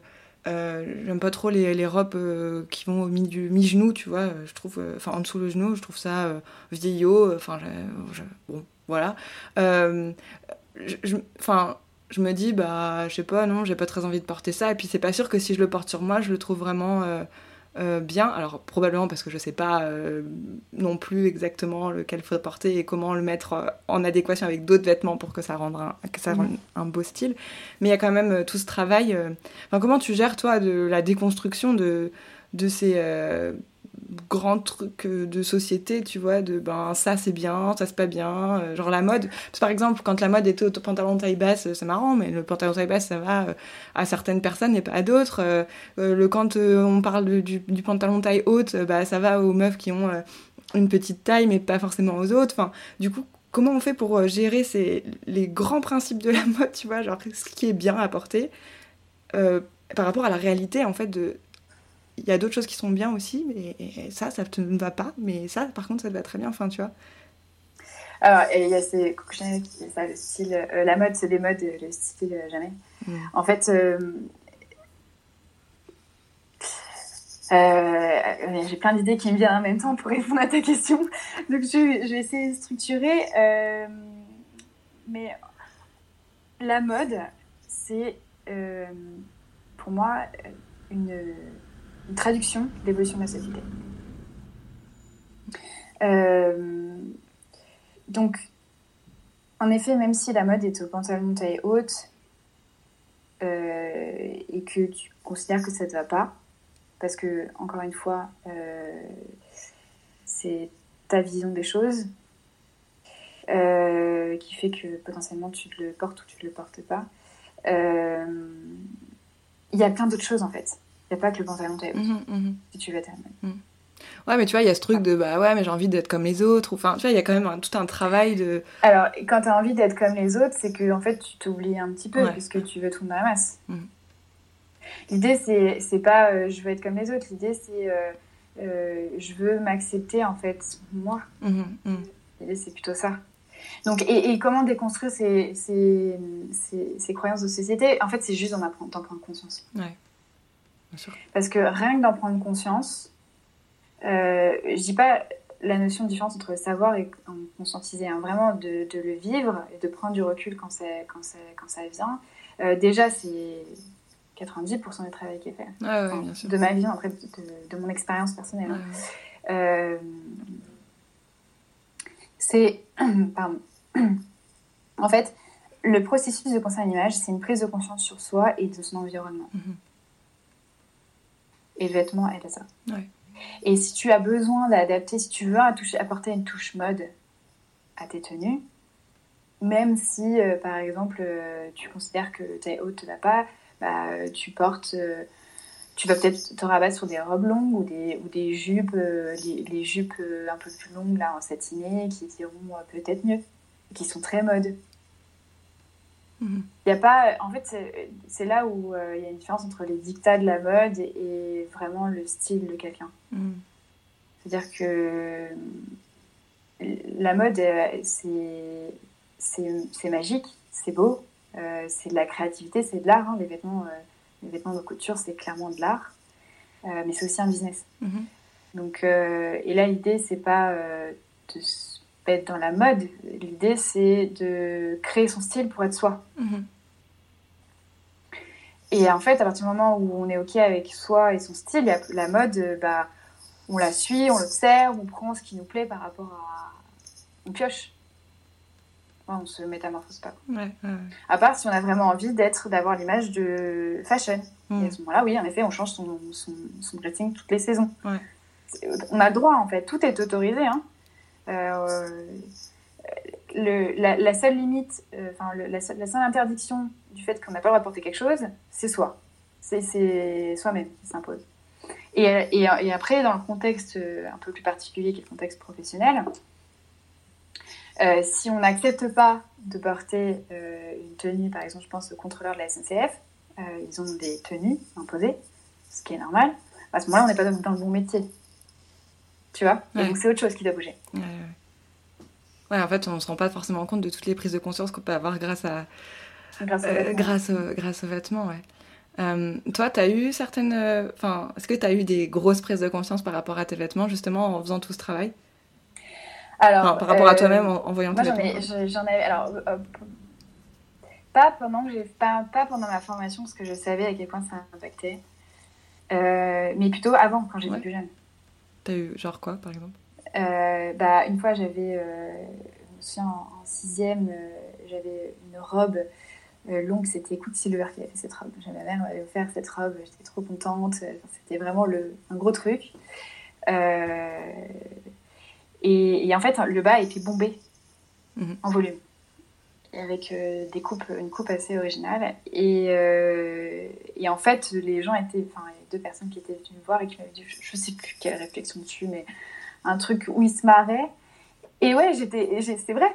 S1: j'aime pas trop les, robes qui vont au mi-genou, tu vois, je trouve, enfin, en dessous le genou, je trouve ça vieillot, enfin, bon, voilà. Enfin, je me dis, bah, je sais pas, non, j'ai pas très envie de porter ça. Et puis, c'est pas sûr que si je le porte sur moi, je le trouve vraiment euh, euh, bien. Alors, probablement parce que je sais pas euh, non plus exactement lequel faut porter et comment le mettre en adéquation avec d'autres vêtements pour que ça rende un, que ça rende un beau style. Mais il y a quand même tout ce travail. Enfin, comment tu gères, toi, de la déconstruction de, de ces grand truc euh, de société, tu vois, de ben ça c'est bien, ça c'est pas bien, euh, genre la mode. par exemple, quand la mode était au pantalon taille basse, c'est marrant, mais le pantalon taille basse ça va euh, à certaines personnes et pas à d'autres. le quand on parle du, pantalon taille haute, bah ça va aux meufs qui ont une petite taille, mais pas forcément aux autres. Enfin, du coup, comment on fait pour gérer ces, les grands principes de la mode, tu vois, genre ce qui est bien à porter par rapport à la réalité en fait de il y a d'autres choses qui sont bien aussi, mais ça, ça ne va pas. Mais ça, par contre, ça te va très bien. Enfin, tu vois.
S2: Alors, il y a ces ça, le style, euh, la mode, c'est des modes, le style euh, jamais. Mm. En fait, euh, j'ai plein d'idées qui me viennent en même temps pour répondre à ta question. Donc, je, je vais essayer de structurer. mais la mode, c'est pour moi une traduction de l'évolution de la société. Euh, donc, en effet, même si la mode est au pantalon taille haute euh, et que tu considères que ça ne te va pas, parce que, encore une fois, euh, c'est ta vision des choses qui fait que potentiellement tu le portes ou tu ne le portes pas. Il y a plein d'autres choses en fait. Il n'y a pas que le pantalon taille mhm, mhm. si tu veux être
S1: mhm. Ouais, mais tu vois, il y a ce truc de bah ouais, mais j'ai envie d'être comme les autres. Enfin, tu vois, il y a quand même tout un travail de.
S2: Alors, quand tu as envie d'être comme les autres, c'est que en fait, tu t'oublies un petit peu puisque tu veux tout dans la masse. L'idée, c'est, c'est pas euh, je veux être comme les autres. L'idée, c'est euh, euh, je veux m'accepter en fait, moi. L'idée, c'est plutôt ça. Donc, et, comment déconstruire ces, ces, ces, croyances de société? En fait, c'est juste d'en, d'en prendre conscience. Ouais. Parce que rien que d'en prendre conscience, euh, je dis pas la notion de différence entre savoir et en conscientiser, hein, vraiment de, de, le vivre et de prendre du recul quand, quand, quand ça vient. Euh, déjà, c'est 90% du travail qui est fait.
S1: Ah
S2: de ma vision, après, de, de mon expérience personnelle. Hein. Euh, c'est. Pardon. en fait, le processus de conseil en image, c'est une prise de conscience sur soi et de son environnement. Mhm. Et le vêtement aide à ça. Et si tu as besoin d'adapter, si tu veux apporter une touche mode à tes tenues, même si, euh, par exemple, euh, tu considères que ta haute ne va pas, bah, tu portes, euh, tu vas peut-être te rabattre sur des robes longues ou des, ou des jupes, les, les, jupes un peu plus longues là en satiné qui iront peut-être mieux, qui sont très mode. Il a pas, en fait, c'est là où euh, il y a une différence entre les dictats de la mode et, vraiment le style de quelqu'un. Mm. C'est-à-dire que la mode, euh, c'est magique, c'est beau, euh, c'est de la créativité, c'est de l'art. Hein. Les, vêtements, les vêtements de couture, c'est clairement de l'art, mais c'est aussi un business. Mm-hmm. Donc, et là, l'idée, c'est pas de être dans la mode. L'idée, c'est de créer son style pour être soi. Mhm. Et en fait, à partir du moment où on est OK avec soi et son style, la mode, bah, on la suit, on l'observe, on prend ce qui nous plaît par rapport à. On pioche. on se métamorphose pas. À part si on a vraiment envie d'être, d'avoir l'image de fashion. Et à ce moment-là, oui, en effet, on change son, son, son toutes les saisons. On a le droit, en fait. Tout est autorisé. Hein. Euh, la, seule limite, euh, enfin la, seule, interdiction du fait qu'on n'a pas le droit de porter quelque chose, c'est soi. C'est soi-même qui s'impose. Et, et, après, dans le contexte euh, un peu plus particulier qui est le contexte professionnel, si on n'accepte pas de porter une tenue, par exemple, je pense au contrôleur de la SNCF, ils ont des tenues imposées, ce qui est normal. À ce moment-là, on n'est pas dans, le bon métier. Tu vois donc, c'est autre chose qui doit bouger.
S1: Ouais, en fait, on ne se rend pas forcément compte de toutes les prises de conscience qu'on peut avoir grâce à. Grâce, aux grâce, aux vêtements, ouais. Euh, toi, tu as eu certaines. Euh, enfin, est-ce que tu as eu des grosses prises de conscience par rapport à tes vêtements, justement, en faisant tout ce travail? Alors, par rapport à toi-même en, voyant tes
S2: vêtements J'en avais. Alors, euh, pas pendant que j'ai pas, pas pendant ma formation parce que je savais à quel point ça impactait, mais plutôt avant quand j'étais plus jeune.
S1: T'as eu genre quoi, par exemple?
S2: Bah, une fois, j'avais, je me souviens en, en sixième, j'avais une robe euh, longue, c'était Coup Silver qui avait fait cette robe. Ma mère m'avait offert cette robe, j'étais trop contente. C'était vraiment le, un gros truc. Euh, et, en fait, le bas était bombé mhm. en volume, avec euh, des coupes, une coupe assez originale. Et, et, en fait, les gens étaient, enfin, il y a deux personnes qui étaient venues me voir et qui m'avaient dit, je, ne sais plus quelle réflexion dessus, mais un truc où ils se marraient. Et ouais, j'étais, c'est vrai.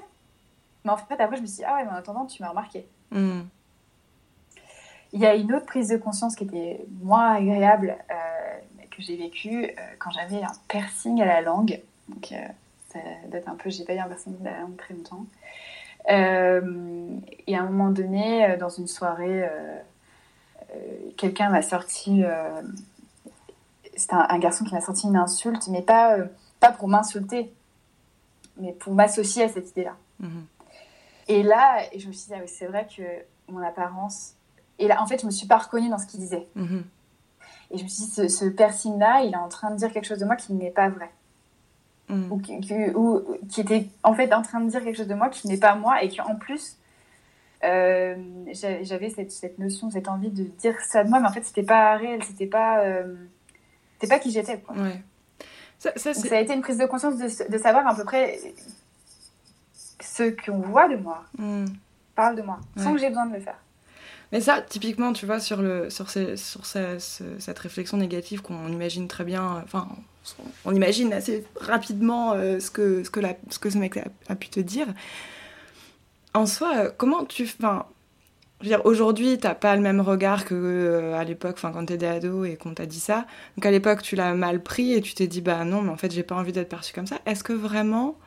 S2: Mais en fait, après, je me suis dit, ah ouais, mais en attendant, tu m'as remarqué. Hmm. Il y a une autre prise de conscience qui était moins agréable euh, que j'ai vécue euh, quand j'avais un piercing à la langue. Donc, euh, ça date un peu, j'ai pas eu un piercing à la langue très longtemps. Et à un moment donné, dans une soirée, quelqu'un m'a sorti. c'est un, garçon qui m'a sorti une insulte, mais pas, pas pour m'insulter, mais pour m'associer à cette idée-là. Hmm. Et là, je me suis dit, ah c'est vrai que mon apparence. Et là, en fait, je me suis pas reconnue dans ce qu'il disait. Mhm. Et je me suis dit, ce, ce piercing-là, il est en train de dire quelque chose de moi qui n'est pas vrai. Mhm. Ou, qui, était en fait en train de dire quelque chose de moi qui n'est pas moi et qui en plus euh, j'avais cette, cette, notion, cette envie de dire ça de moi, mais en fait c'était pas réel, c'était pas, euh, c'était pas qui j'étais. Ouais. Ça, ça, ça, a été une prise de conscience de, de savoir à peu près ce qu'on voit de moi hmm. parle de moi, sans que j'ai besoin de le faire.
S1: Mais ça, typiquement, tu vois, sur, le, sur, cette réflexion négative qu'on imagine très bien, enfin, on imagine assez rapidement euh, ce, que, ce, mec a, pu te dire. En soi, euh, comment tu. Enfin, je veux dire, aujourd'hui, t'as pas le même regard que euh, à l'époque, enfin, quand t'étais ado et qu'on t'a dit ça. Donc à l'époque, tu l'as mal pris et tu t'es dit, bah non, mais en fait, j'ai pas envie d'être perçue comme ça. Est-ce que vraiment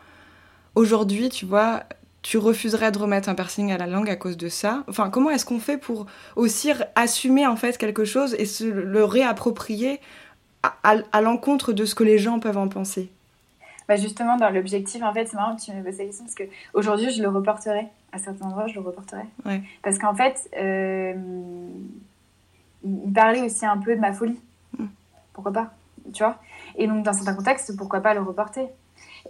S1: aujourd'hui, tu vois, tu refuserais de remettre un piercing à la langue à cause de ça? Enfin, comment est-ce qu'on fait pour aussi assumer en fait quelque chose et se le réapproprier à, l'encontre de ce que les gens peuvent en penser?
S2: Bah Justement, dans l'objectif, en fait, c'est marrant que tu me poses la question parce qu'aujourd'hui, je le reporterai. À certains endroits, je le reporterai. Parce qu'en fait, euh, il parlait aussi un peu de ma folie. Mm. Pourquoi pas? Tu vois? Et donc, dans certains contextes, pourquoi pas le reporter?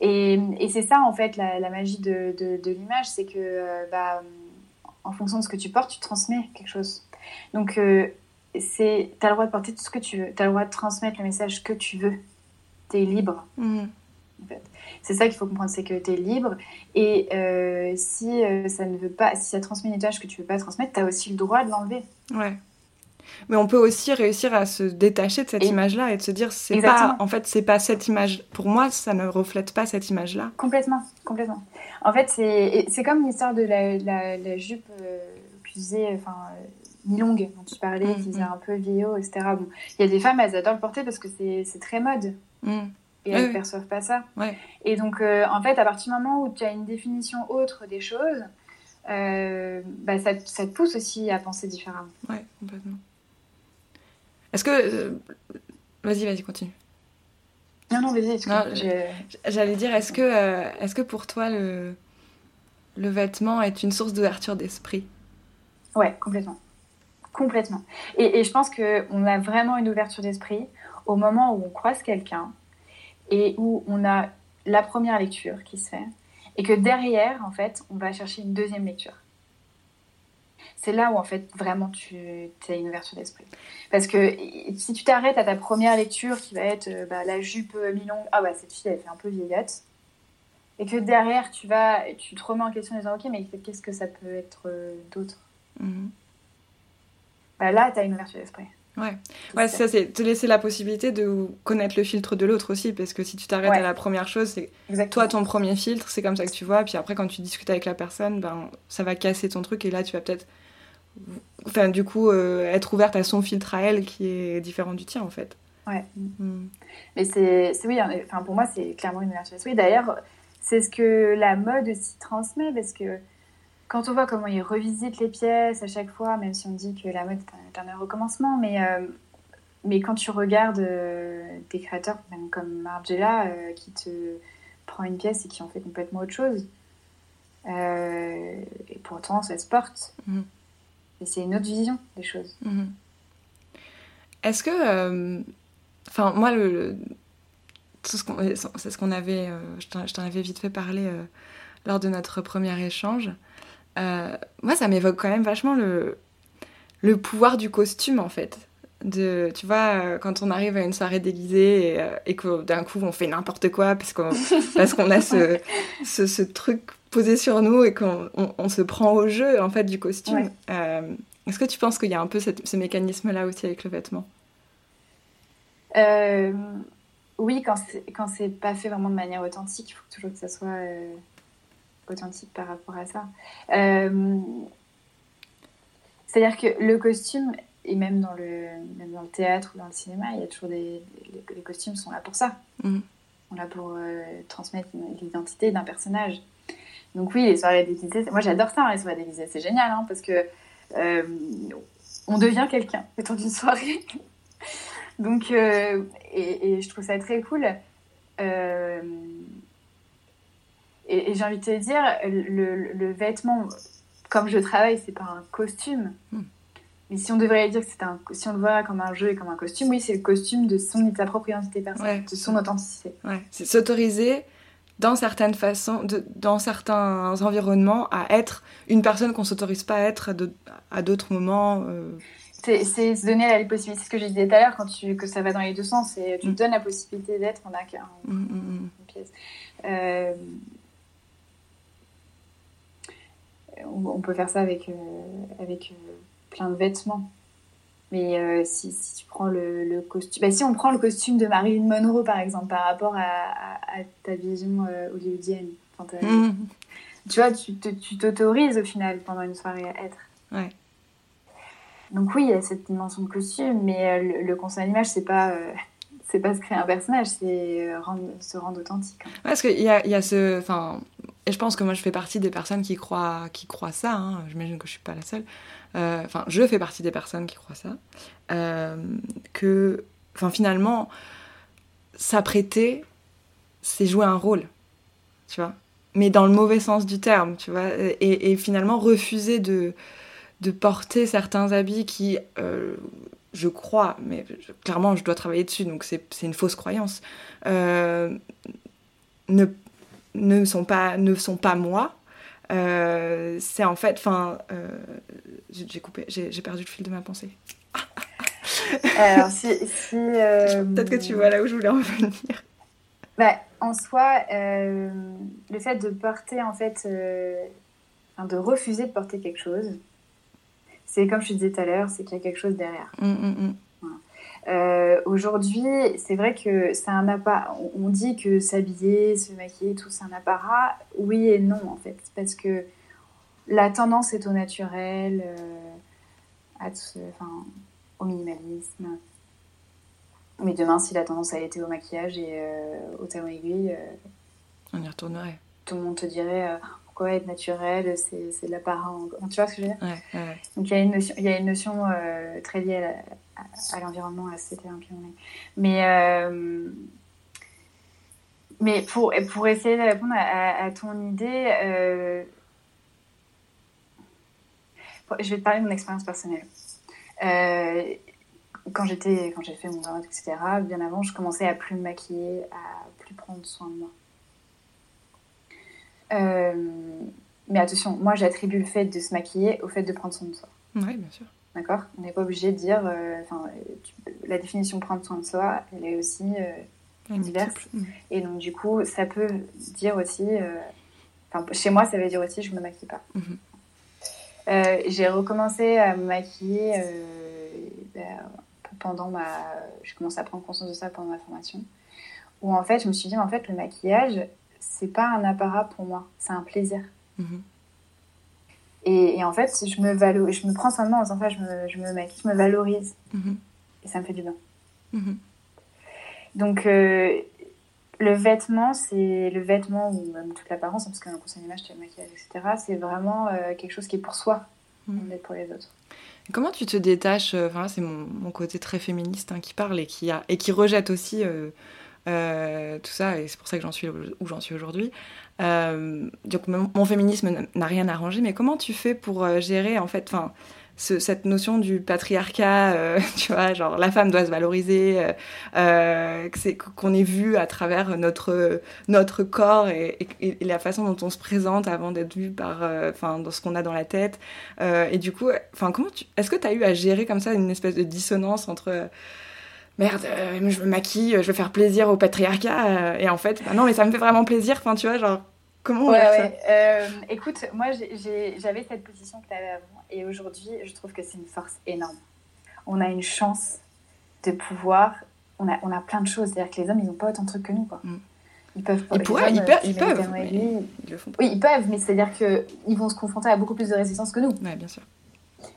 S2: Et, c'est ça, en fait, la, magie de, l'image, c'est que, euh, bah, en fonction de ce que tu portes, tu transmets quelque chose. Donc, euh, c'est, tu as le droit de porter tout ce que tu veux, tu as le droit de transmettre le message que tu veux. Tu es libre. En fait. C'est ça qu'il faut comprendre, c'est que tu es libre. Et euh, si ça ne veut pas, si ça transmet une image que tu veux pas transmettre, tu as aussi le droit de l'enlever.
S1: Ouais. Mais on peut aussi réussir à se détacher de cette image-là et de se dire, c'est pas, en fait, c'est pas cette image. Pour moi, ça ne reflète pas cette image-là.
S2: Complètement, complètement. En fait, c'est comme l'histoire de la, la, jupe euh, enfin, euh, mi-longue dont tu parlais, mm, qui faisait mm. un peu vieillot, etc. Bon, il y a des femmes, elles adorent le porter parce que c'est très mode. Mm. Et elles ne perçoivent pas ça. Ouais. Et donc, euh, en fait, à partir du moment où tu as une définition autre des choses, euh, bah, ça, ça, te pousse aussi à penser différemment.
S1: Ouais, complètement. Est-ce que. Euh, vas-y, vas-y, continue.
S2: Non, non, vas-y.
S1: J'allais dire, est-ce que, euh, est-ce que pour toi, le, le vêtement est une source d'ouverture d'esprit?
S2: Ouais, complètement. Complètement. Et, et je pense qu'on a vraiment une ouverture d'esprit au moment où on croise quelqu'un et où on a la première lecture qui se fait et que derrière, en fait, on va chercher une deuxième lecture c'est là où en fait vraiment tu as une ouverture d'esprit. Parce que si tu t'arrêtes à ta première lecture qui va être euh, bah, la jupe euh, mi-longue, ah bah cette fille elle fait un peu vieillotte, et que derrière tu vas, tu te remets en question en disant ok mais qu'est-ce que ça peut être euh, d'autre? Mhm. bah, Là tu as une ouverture d'esprit.
S1: Ouais, ouais ça, c'est te laisser la possibilité de connaître le filtre de l'autre aussi, parce que si tu t'arrêtes à la première chose, c'est toi ton premier filtre, c'est comme ça que tu vois, puis après quand tu discutes avec la personne, ben ça va casser ton truc et là tu vas peut-être enfin, du coup, être ouverte à son filtre à elle qui est différent du tien, en fait.
S2: Ouais. Mm. Mais c'est, oui, enfin, pour moi, c'est clairement une ouverture d'esprit. D'ailleurs, c'est ce que la mode aussi transmet, parce que quand on voit comment ils revisitent les pièces à chaque fois, même si on dit que la mode est un, recommencement, mais, euh, mais quand tu regardes euh, des créateurs comme Margiela euh, qui te prend une pièce et qui en fait complètement autre chose, et pourtant ça se porte. Et c'est une autre vision des choses.
S1: Mhm. Est-ce que. Enfin, moi, le, c'est ce qu'on avait. je t'en avais vite fait parler lors de notre premier échange. Euh, moi, ça m'évoque quand même vachement le, le pouvoir du costume, en fait. De, tu vois, euh, quand on arrive à une soirée déguisée et, euh, et que d'un coup on fait n'importe quoi parce qu'on, parce qu'on a ce, ce, ce, truc posé sur nous et qu'on on, se prend au jeu en fait du costume. est-ce que tu penses qu'il y a un peu ce mécanisme-là aussi avec le vêtement?
S2: Oui, quand c'est, pas fait vraiment de manière authentique, il faut toujours que ça soit authentique par rapport à ça. Euh, c'est-à-dire que le costume, et même dans le, dans le théâtre ou dans le cinéma, il y a toujours des. Les, costumes sont là pour ça. Mm. On est là pour euh, transmettre l'identité d'un personnage. Donc, oui, les soirées déguisées, moi j'adore ça, hein, les soirées déguisées, c'est génial, hein, parce que euh, on devient quelqu'un le d'une soirée. Donc, et, et, je trouve ça très cool. Et, j'ai envie de te dire, le, le, vêtement, comme je travaille, c'est pas un costume. Hmm. Mais si on devrait dire que c'est un, si on le voit comme un jeu et comme un costume, oui, c'est le costume de son, de sa propre identité personnelle, de son authenticité.
S1: Ouais. C'est s'autoriser dans certaines façons, de, dans certains environnements, à être une personne qu'on s'autorise pas à être à d'autres moments. Euh.
S2: C'est se donner la possibilité, ce que je disais tout à l'heure, quand tu, que ça va dans les deux sens, et tu hmm. donnes la possibilité d'être en a une pièce. Euh, on peut faire ça avec, euh, avec plein de vêtements. Mais euh, si, tu prends le, costume, bah, si on prend le costume de Marilyn Monroe par exemple, par rapport à, ta vision hollywoodienne, mmh. tu vois, tu t'autorises au final pendant une soirée à être.
S1: Ouais.
S2: Donc oui, il y a cette dimension de costume, mais le, le conseil à l'image, c'est pas c'est pas se créer un personnage, c'est se rendre authentique. Hein.
S1: parce qu'il y a, y a ce, enfin, et je pense que moi, je fais partie des personnes qui croient, qui ça. Hein. J'imagine que je suis pas la seule. Euh, enfin, je fais partie des personnes qui croient ça. Euh, que, finalement, s'apprêter, c'est jouer un rôle, tu vois. Mais dans le mauvais sens du terme, tu vois. Et, finalement, refuser de, de porter certains habits qui, euh, je crois, mais clairement, je dois travailler dessus, donc c'est une fausse croyance. ne ne sont pas, ne sont pas moi. Euh, c'est en fait, enfin, euh, j'ai coupé, j'ai perdu le fil de ma pensée.
S2: Alors, si,
S1: euh, peut-être que tu vois là où je voulais en venir.
S2: Bah, en soi, le fait de porter, en fait, de refuser de porter quelque chose, c'est comme je te disais tout à l'heure, c'est qu'il y a quelque chose derrière.
S1: Hum, hum, hum.
S2: Euh, aujourd'hui, c'est vrai que c'est un apparat. On dit que s'habiller, se maquiller, tout, c'est un apparat. Oui et non, en fait. Parce que la tendance est au naturel, euh, à enfin, au minimalisme. Mais demain, si la tendance a été au maquillage et euh, au talon aiguille,
S1: on y retournerait.
S2: Tout le monde te dirait pourquoi être naturel, c'est de l'apparat. Tu vois ce que je veux dire? Donc il y a une notion, il y a une notion très liée à la, à, l'environnement, à la société Mais, euh, mais pour, pour essayer de répondre à, ton idée, euh, je vais te parler de mon expérience personnelle. Euh, quand j'ai fait mon burn etc., bien avant, je commençais à plus me maquiller, à plus prendre soin de moi. mais attention, moi j'attribue le fait de se maquiller au fait de prendre soin de soi.
S1: Oui, bien sûr.
S2: D'accord? On n'est pas obligé de dire. Euh, la définition prendre soin de soi, elle est aussi euh, diverse. Et donc, du coup, ça peut dire aussi. Euh, chez moi, ça veut dire aussi je me maquille pas. Mm-hmm. J'ai recommencé à me maquiller ben, pendant ma. Je commencé à prendre conscience de ça pendant ma formation. Où en fait, je me suis dit, en fait, le maquillage, c'est pas un apparat pour moi, c'est un plaisir.
S1: Mm-hmm.
S2: Et, en fait, je me, je me prends soin de moi en disant, je me, je me maquille, je me valorise. Mhm. Et ça me fait du bien. Mhm. Donc, euh, le vêtement, c'est le vêtement ou même toute l'apparence, hein, parce qu'un conseil d'image, tu le maquillage, etc. C'est vraiment euh, quelque chose qui est pour soi, mmh. pour les autres.
S1: Comment tu te détaches euh, Enfin, c'est mon, mon, côté très féministe hein, qui parle et qui, a, et qui rejette aussi euh, tout ça, et c'est pour ça que j'en suis où j'en suis aujourd'hui. donc, mon, féminisme n'a rien arrangé, mais comment tu fais pour gérer en fait, enfin cette notion du patriarcat, euh, tu vois, genre la femme doit se valoriser, euh, euh qu'on est vu à travers notre, notre corps et, la façon dont on se présente avant d'être vu par, euh, enfin, dans ce qu'on a dans la tête. et du coup, enfin, comment est-ce que tu as eu à gérer comme ça une espèce de dissonance entre merde, je me maquille, je veux faire plaisir au patriarcat, et en fait, bah non, mais ça me fait vraiment plaisir, enfin, tu vois, genre, comment on
S2: ouais, ouais. écoute, moi, j'avais cette position que tu avais avant et aujourd'hui, je trouve que c'est une force énorme. On a une chance de pouvoir. On a, on a plein de choses. C'est-à-dire que les hommes, ils n'ont pas autant de trucs que nous. Quoi. Mm.
S1: Ils peuvent Ils, pourraient, ils, peuvent, ils peuvent.
S2: ils, le font pas. Oui, ils peuvent, mais c'est-à-dire qu'ils vont se confronter à beaucoup plus de résistance que nous.
S1: Oui, bien sûr.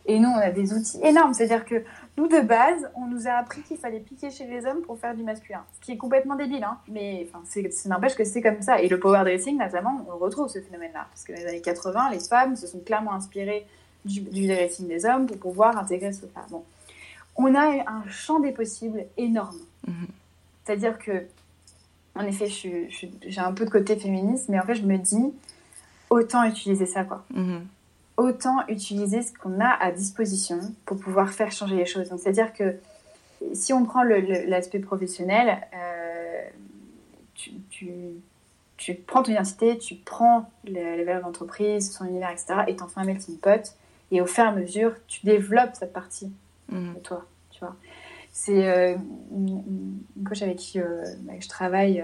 S2: Et nous, on a des outils énormes. C'est-à-dire que nous, de base, on nous a appris qu'il fallait piquer chez les hommes pour faire du masculin. Ce qui est complètement débile, hein. mais c'est n'empêche que c'est comme ça. Et le power dressing, notamment, on retrouve ce phénomène-là. Parce que dans les années 80, les femmes se sont clairement inspirées du, du des hommes pour pouvoir intégrer ce pas. Bon. On a un champ des possibles énorme. Mhm. C'est-à-dire que, en effet, j'ai un peu de côté féministe, mais en fait, je me dis, autant utiliser ça, quoi. Mhm. Autant utiliser ce qu'on a à disposition pour pouvoir faire changer les choses. C'est-à-dire que si on prend l'aspect professionnel, euh, tu, tu, prends ton identité, tu prends les, valeurs d'entreprise, son univers, etc., et t'en fais un melting pot et au fur et à mesure, tu développes cette partie mhm. de toi, tu vois. C'est euh, une, coach avec qui euh, je travaille,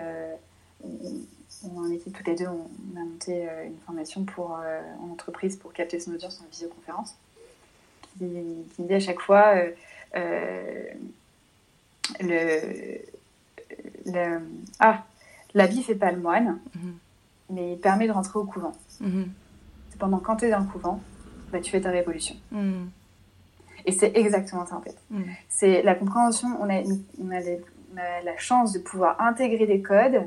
S2: on, en équipe toutes les deux, on, a monté une formation pour, en entreprise pour capter son audience en visioconférence, qui, qui dit à chaque fois le, le, ah, l'habit fait pas le moine, mhm. mais il permet de rentrer au couvent. Mhm. C'est pendant quand tu es dans le couvent bah, tu fais ta révolution. Hmm. Et c'est exactement ça en fait. C'est la compréhension, on a, on, a la chance de pouvoir intégrer des codes,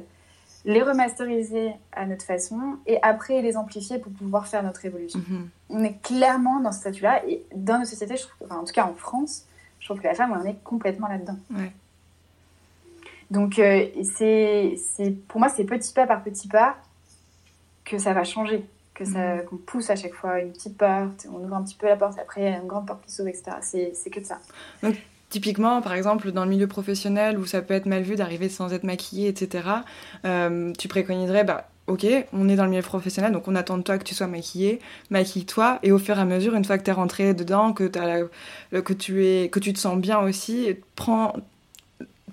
S2: les remasteriser à notre façon et après les amplifier pour pouvoir faire notre révolution. Hmm. On est clairement dans ce statut-là et dans nos sociétés, je trouve, en tout cas en France, je trouve que la femme, on est complètement là-dedans. Donc, euh, c'est, pour moi, c'est petit pas par petit pas que ça va changer que ça, mm. qu'on pousse à chaque fois une petite porte, on ouvre un petit peu la porte, après il y a une grande porte qui s'ouvre, etc. C'est, c'est que de ça.
S1: Donc, typiquement, par exemple, dans le milieu professionnel où ça peut être mal vu d'arriver sans être maquillée, etc., euh, tu préconiserais, bah, ok, on est dans le milieu professionnel, donc on attend de toi que tu sois maquillée, maquille-toi, et au fur et à mesure, une fois que tu es rentré dedans, que, as que, tu es, que tu te sens bien aussi, prends,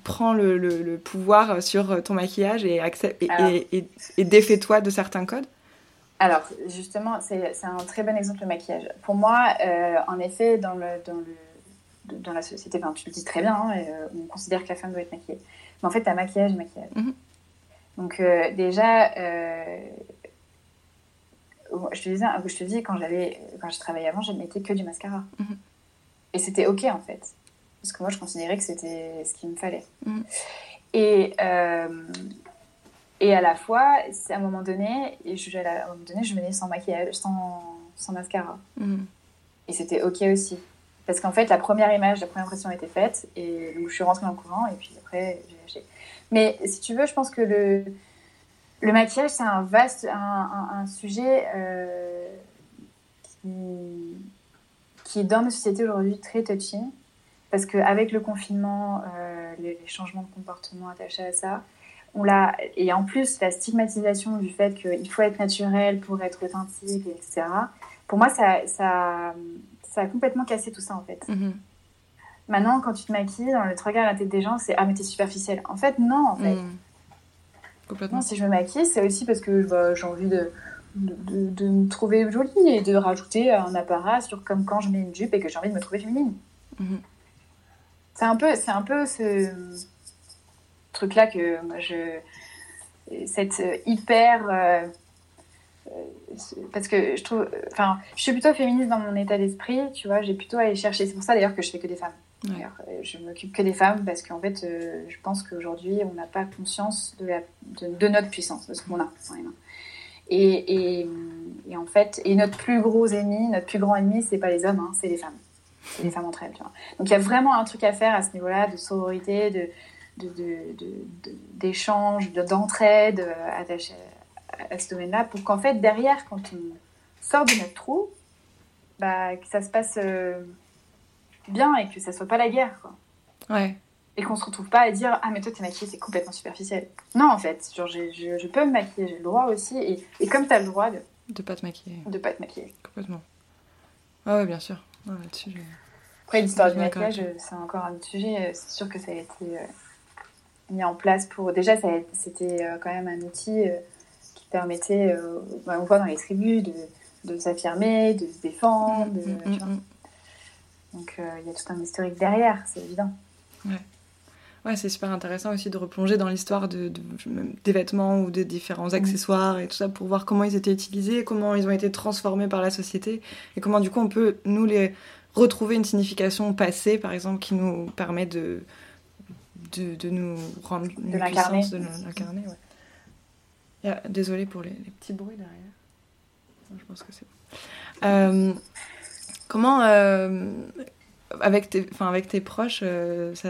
S1: prends le, le, pouvoir sur ton maquillage et, accepte, et, et, et défais-toi de certains codes
S2: alors, justement, c'est un très bon exemple le maquillage. Pour moi, euh, en effet, dans, le, dans, le, dans la société, enfin, tu le dis très bien, hein, euh, on considère que la femme doit être maquillée. Mais en fait, tu as maquillage maquillage. Mhm. Donc, euh, déjà, je te disais, je te dis, quand, quand je travaillais avant, je ne mettais que du mascara. Mhm. Et c'était OK, en fait. Parce que moi, je considérais que c'était ce qu'il me fallait. Mhm. Et et à la fois, à un moment donné, je, à un moment donné, je venais sans maquillage, sans, sans mascara. Mhm. Et c'était ok aussi. Parce qu'en fait, la première image, la première impression était faite, et donc je suis rentrée dans le courant, et puis après, j'ai lâché. Mais si tu veux, je pense que le, le maquillage, c'est un vaste, un, sujet euh, qui, qui est dans nos sociétés aujourd'hui très touchy. Parce qu'avec le confinement, euh, les, les, changements de comportement attachés à ça, et en plus la stigmatisation du fait qu'il faut être naturel pour être authentique, etc. Pour moi, ça, ça, ça a complètement cassé tout ça en fait. Mhm. Maintenant, quand tu te maquilles, dans le regard à la tête des gens, c'est ah mais t'es superficielle. En fait, non. En fait. Mhm. Complètement. si je me maquille, c'est aussi parce que bah, j'ai envie de, de, de, me trouver jolie et de rajouter un apparat sur comme quand je mets une jupe et que j'ai envie de me trouver féminine. Mhm. C'est un peu, c'est un peu ce truc-là que moi je. Cette hyper. Euh, parce que je trouve, enfin, je suis plutôt féministe dans mon état d'esprit, tu vois, j'ai plutôt à aller chercher. C'est pour ça d'ailleurs que je fais que des femmes. D'ailleurs, je m'occupe que des femmes parce qu'en fait, je pense qu'aujourd'hui, on n'a pas conscience de, la, de, notre puissance, de ce qu'on a dans les mains. Et, et, et, en fait, et notre plus gros ennemi, notre plus grand ennemi, c'est pas les hommes, hein, c'est les femmes. C'est les femmes entre elles. Tu vois. Donc il y a vraiment un truc à faire à ce niveau-là, de sororité, de, d'échange, de, d'entraide euh, attaché à, ce domaine-là, pour qu'en fait, derrière, quand on sort de notre trou, bah, que ça se passe euh, bien et que ça soit pas la guerre. Quoi.
S1: Ouais.
S2: Et qu'on se retrouve pas à dire Ah, mais toi, t'es maquillée, c'est complètement superficiel. Non, en fait, genre, je, je, peux me maquiller, j'ai le droit aussi. Et, et comme t'as le droit de.
S1: De pas te maquiller.
S2: De pas te maquiller.
S1: Complètement. Ah, ouais, bien sûr.
S2: Après, l'histoire du maquillage, c'est encore un sujet. C'est sûr que ça a été mis en place pour. Déjà, c'était euh, quand même un outil euh, permettait, euh, bah, on voit dans les tribus, de, de s'affirmer, de se défendre. Mm, mm, mm, Donc, il y a tout un historique derrière, c'est évident.
S1: Ouais. Ouais, c'est super intéressant aussi de replonger dans l'histoire de, des vêtements ou des différents accessoires et tout ça pour voir comment ils étaient utilisés, comment ils ont été transformés par la société et comment du coup on peut nous les retrouver une signification passée par exemple qui nous permet de, de, nous rendre de puissance, de l'incarner. Ouais. Désolée pour les, petits bruits derrière. Je pense que c'est bon. Euh, comment, euh, avec, tes, avec tes proches, euh, ça,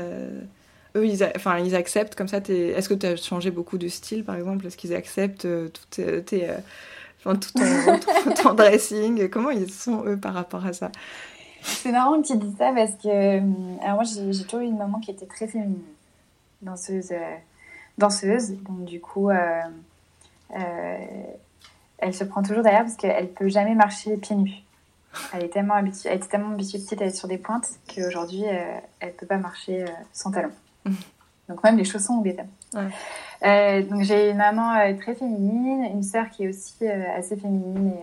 S1: eux, ils, ils acceptent comme ça Est-ce que tu as changé beaucoup de style, par exemple? Est-ce qu'ils acceptent tout, tes, tout ton, ton, dressing? Comment ils sont, eux, par rapport à ça?
S2: C'est marrant que tu dises ça parce que alors moi j'ai toujours eu une maman qui était très féminine danseuse, danseuse. Donc du coup, elle se prend toujours derrière parce qu'elle peut jamais marcher pieds nus. Elle est tellement habituée, elle était tellement habituée petite à être sur des pointes qu'aujourd'hui, elle elle peut pas marcher sans talons. Donc même les chaussons ont des talons. donc j'ai une maman très féminine, une sœur qui est aussi assez féminine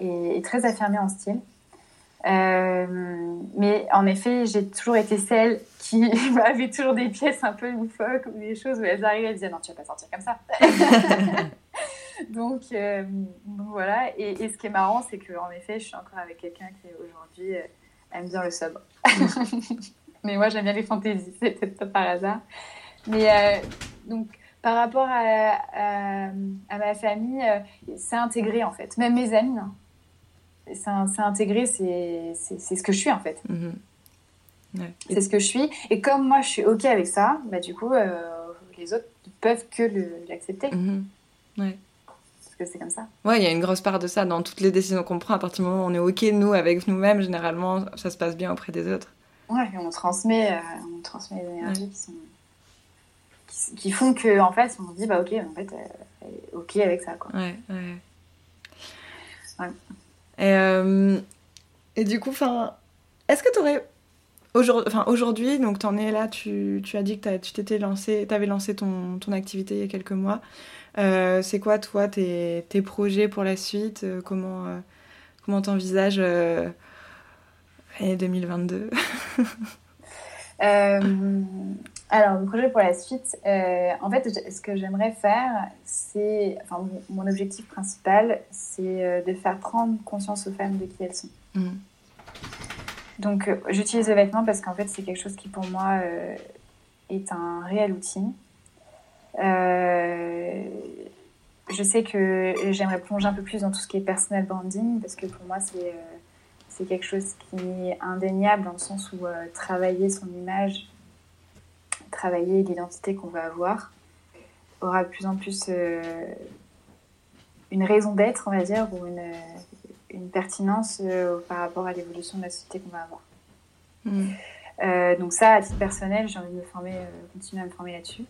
S2: et, et, très affirmée en style. Mais en effet, j'ai toujours été celle qui avait toujours des pièces un peu loufoques ou des choses où elles arrivaient, elles disaient non, tu vas pas sortir comme ça. donc, euh, donc, voilà. Et, ce qui est marrant, c'est qu'en effet, je suis encore avec quelqu'un qui aujourd'hui euh, aime bien le sobre. Mais moi, j'aime bien les fantaisies, c'est peut-être pas par hasard. Mais euh, donc, par rapport à, à, ma famille, c'est intégré en fait. Même mes amis, hein. C'est intégré, c'est ce que je suis en fait. Mm-hmm. C'est ce que je suis. Et comme moi, je suis OK avec ça, bah, du coup, euh, les autres ne peuvent que l'accepter.
S1: Mhm. Ouais.
S2: Parce que c'est comme ça.
S1: Ouais, il y a une grosse part de ça dans toutes les décisions qu'on prend. À partir du moment où on est OK, nous, avec nous-mêmes, généralement, ça se passe bien auprès des autres.
S2: Ouais, et on transmet, euh, on transmet des énergies qui, sont, qui, font que, en fait, on se dit, bah OK, en fait, OK avec ça. Quoi.
S1: Ouais, ouais. ouais. Et, euh, et du coup, est-ce que tu aurais Aujourd'hui, donc tu en es là, tu, tu as dit que tu t'étais lancé, avais lancé ton, ton, activité il y a quelques mois. Euh, c'est quoi, toi, tes, tes, projets pour la suite? Euh, Comment euh, comment t'envisages l'année 2022
S2: Alors, mon projet pour la suite, en fait, ce que j'aimerais faire, c'est, enfin, mon objectif principal, c'est de faire prendre conscience aux femmes de qui elles sont. Mmh. Donc, euh, j'utilise le vêtement parce qu'en fait, c'est quelque chose qui, pour moi, euh, est un réel outil. Euh, je sais que j'aimerais plonger un peu plus dans tout ce qui est personal branding parce que pour moi, c'est c'est quelque chose qui est indéniable dans le sens où travailler son image, travailler l'identité qu'on va avoir aura de plus en plus une raison d'être, on va dire, ou une, une pertinence euh, par rapport à l'évolution de la société qu'on va avoir. Mm. Euh, donc ça, à titre personnel, j'ai envie de me former, euh, continuer à me former là-dessus.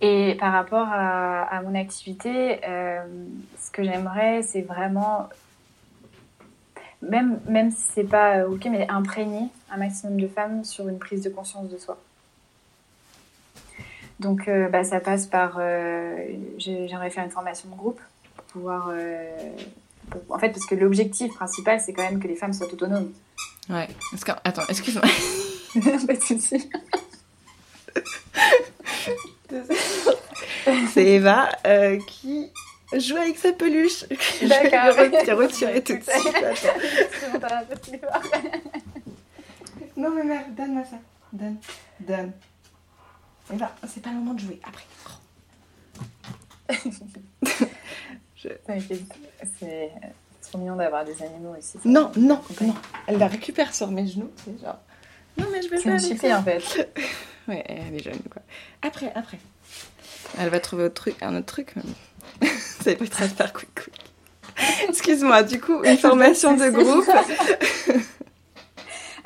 S2: Et par rapport à, mon activité, ce que j'aimerais, c'est vraiment, même, même si c'est pas ok, mais imprégner un maximum de femmes sur une prise de conscience de soi. Donc bah, ça passe par, j'aimerais faire une formation de groupe pour pouvoir en fait, parce que l'objectif principal, c'est quand même que les femmes soient autonomes.
S1: Ouais. Attends, excuse-moi.
S2: Pas de soucis.
S1: c'est Eva euh, qui jouer avec sa peluche.
S2: D'accord.
S1: Je retiré tout de suite. non, mais mère, donne-moi ça. Donne, donne. Et là, c'est pas le moment de jouer. Après.
S2: Je... C'est trop mignon d'avoir des animaux aussi.
S1: Non, non, non. Elle la récupère sur mes genoux. C'est genre. Non, mais je vais
S2: faire. C'est une en fait.
S1: ouais, elle est jeune, quoi. Après, après. Elle va trouver autre truc, un autre truc. Ça va pas faire quick quick. Excuse-moi, du coup, une formation de groupe.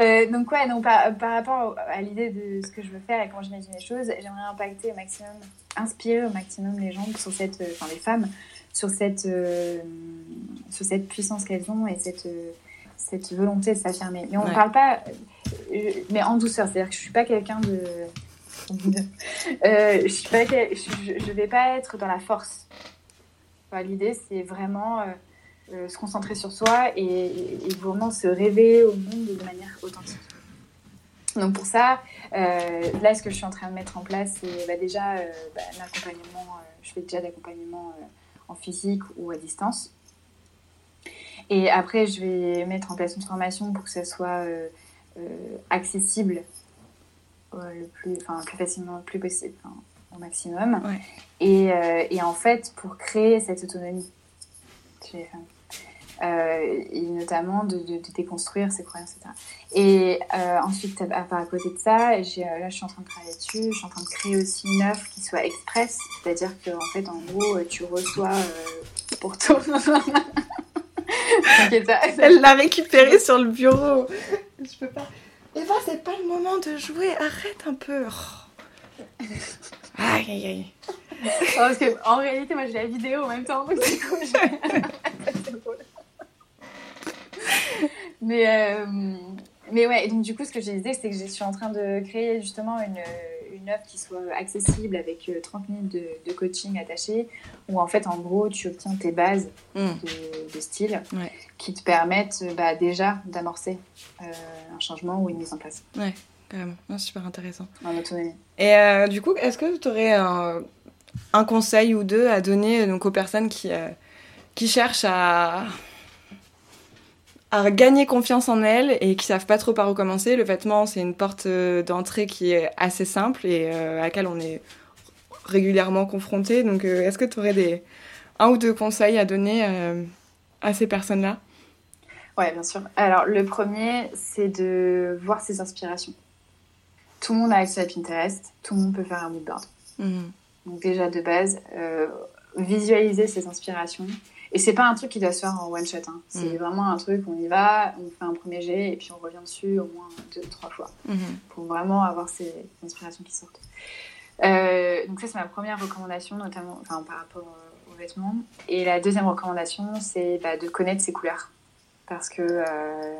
S2: Euh, donc ouais, donc par, par rapport à l'idée de ce que je veux faire et comment j'imagine les choses, j'aimerais impacter au maximum, inspirer au maximum les gens sur cette, euh, enfin les femmes sur cette, euh, sur cette puissance qu'elles ont et cette, cette volonté de s'affirmer. Mais on ne parle pas, mais en douceur, c'est-à-dire que je suis pas quelqu'un de euh, je ne vais pas être dans la force. L'idée, c'est vraiment euh, euh, se concentrer sur soi et, vraiment se rêver au monde de manière authentique. Donc pour ça, là, ce que je suis en train de mettre en place, c'est bah, déjà bah, l'accompagnement. je fais déjà d'accompagnement en physique ou à distance. Et après, je vais mettre en place une formation pour que ça soit accessible le plus, plus facilement, le plus possible, au maximum. Et, euh, et, en fait, pour créer cette autonomie chez les femmes. Euh, et notamment de, de, déconstruire ses croyances, etc. Et euh, ensuite, à, à, côté de ça, là, je suis en train de travailler dessus. Je suis en train de créer aussi une offre qui soit express, c'est-à-dire que en fait, en gros, tu reçois pour tout.
S1: Elle l'a récupéré sur le bureau. Je peux pas. Eva, c'est pas le moment de jouer, arrête un peu. Oh. Aïe, aïe, aïe.
S2: parce qu'en réalité, moi j'ai la vidéo en même temps, donc du coup, mais, euh, mais ouais, donc du coup, ce que je disais, c'est que je suis en train de créer justement une, une offre qui soit accessible avec 30 euh, minutes de, coaching attaché, où en fait, en gros, tu obtiens tes bases hmm. de, style qui te permettent euh, bah, déjà d'amorcer euh, un changement ou une mise en place.
S1: Ouais, carrément. super intéressant.
S2: En autonomie.
S1: Et du coup, est-ce que tu aurais un, un, conseil ou deux à donner donc, aux personnes qui, qui cherchent à à gagner confiance en elles et qui savent pas trop par où commencer. Le vêtement, c'est une porte euh, d'entrée qui est assez simple et euh, à laquelle on est régulièrement confronté. Donc, euh, est-ce que tu aurais des un ou deux conseils à donner à ces personnes-là?
S2: Ouais, bien sûr. Alors, le premier, c'est de voir ses inspirations. Tout le monde a accès à Pinterest, tout le monde peut faire un mood board. Mmh. Donc, déjà de base, visualiser ses inspirations et c'est pas un truc qui doit se faire en one shot. Hein. C'est mm. vraiment un truc, on y va, on fait un premier jet et puis on revient dessus au moins deux, trois fois mm-hmm. pour vraiment avoir ces inspirations qui sortent. Euh, donc ça, c'est ma première recommandation, notamment enfin, par rapport aux vêtements. Et la deuxième recommandation, c'est bah, de connaître ses couleurs. Parce que euh,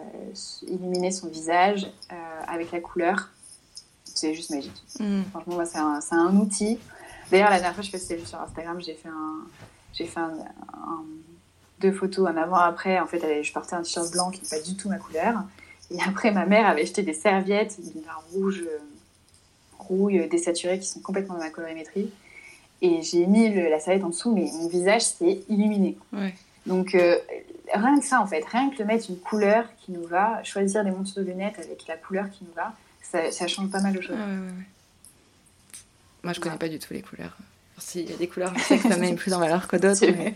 S2: illuminer son visage euh, avec la couleur, c'est juste magique. Mm. Franchement, c'est un, un, outil. D'ailleurs, la dernière fois, je faisais sur Instagram, j'ai fait un, j'ai fait un, deux photos, un avant-après. En fait, je portais un t-shirt blanc qui n'est pas du tout ma couleur. Et après, ma mère avait jeté des serviettes d'une rouge, euh, rouille, désaturée, qui sont complètement dans ma colorimétrie. Et j'ai mis la serviette en dessous, mais mon visage s'est illuminé. Donc, euh, rien que ça, en fait, rien que de mettre une couleur qui nous va, choisir des montures de lunettes avec la couleur qui nous va, ça, change pas mal de choses.
S1: Moi, je connais pas du tout les couleurs. S'il y a des couleurs, je sais que ça plus en valeur que d'autres. Mais...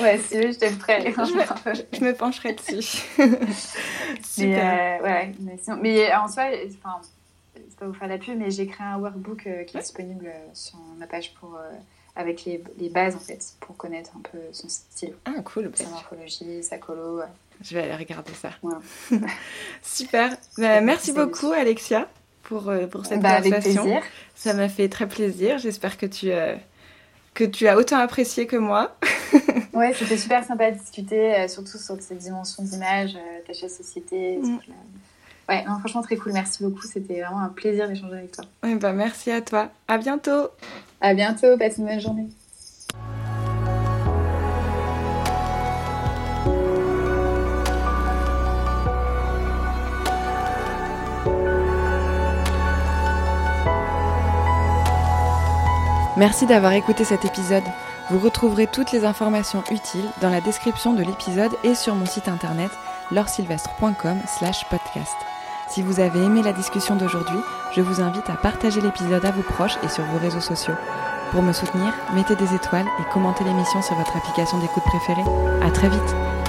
S2: ouais, si je t'aimerais.
S1: je, me pencherai dessus.
S2: Super. Mais, euh, ouais, mais, en soi, enfin, c'est pas vous faire la pub, mais j'ai créé un workbook euh, qui est disponible euh, sur ma page pour, avec les, les, bases en fait, pour connaître un peu son style.
S1: Ah, cool.
S2: Sa morphologie, sa colo.
S1: Je vais aller regarder ça. Super. Bah, merci beaucoup, Alexia pour, euh, pour cette bah, conversation. Ça m'a fait très plaisir. J'espère que tu, euh, que tu as autant apprécié que moi.
S2: ouais, c'était super sympa de discuter, euh, surtout sur cette dimension d'image, ta chasse société. Mm. Ouais, franchement, très cool. Merci beaucoup. C'était vraiment un plaisir d'échanger avec toi.
S1: Bah, merci à toi. À bientôt.
S2: À bientôt. Passe une bonne journée.
S1: Merci d'avoir écouté cet épisode. Vous retrouverez toutes les informations utiles dans la description de l'épisode et sur mon site internet laursylvestre.com slash podcast. Si vous avez aimé la discussion d'aujourd'hui, je vous invite à partager l'épisode à vos proches et sur vos réseaux sociaux. Pour me soutenir, mettez des étoiles et commentez l'émission sur votre application d'écoute préférée. À très vite!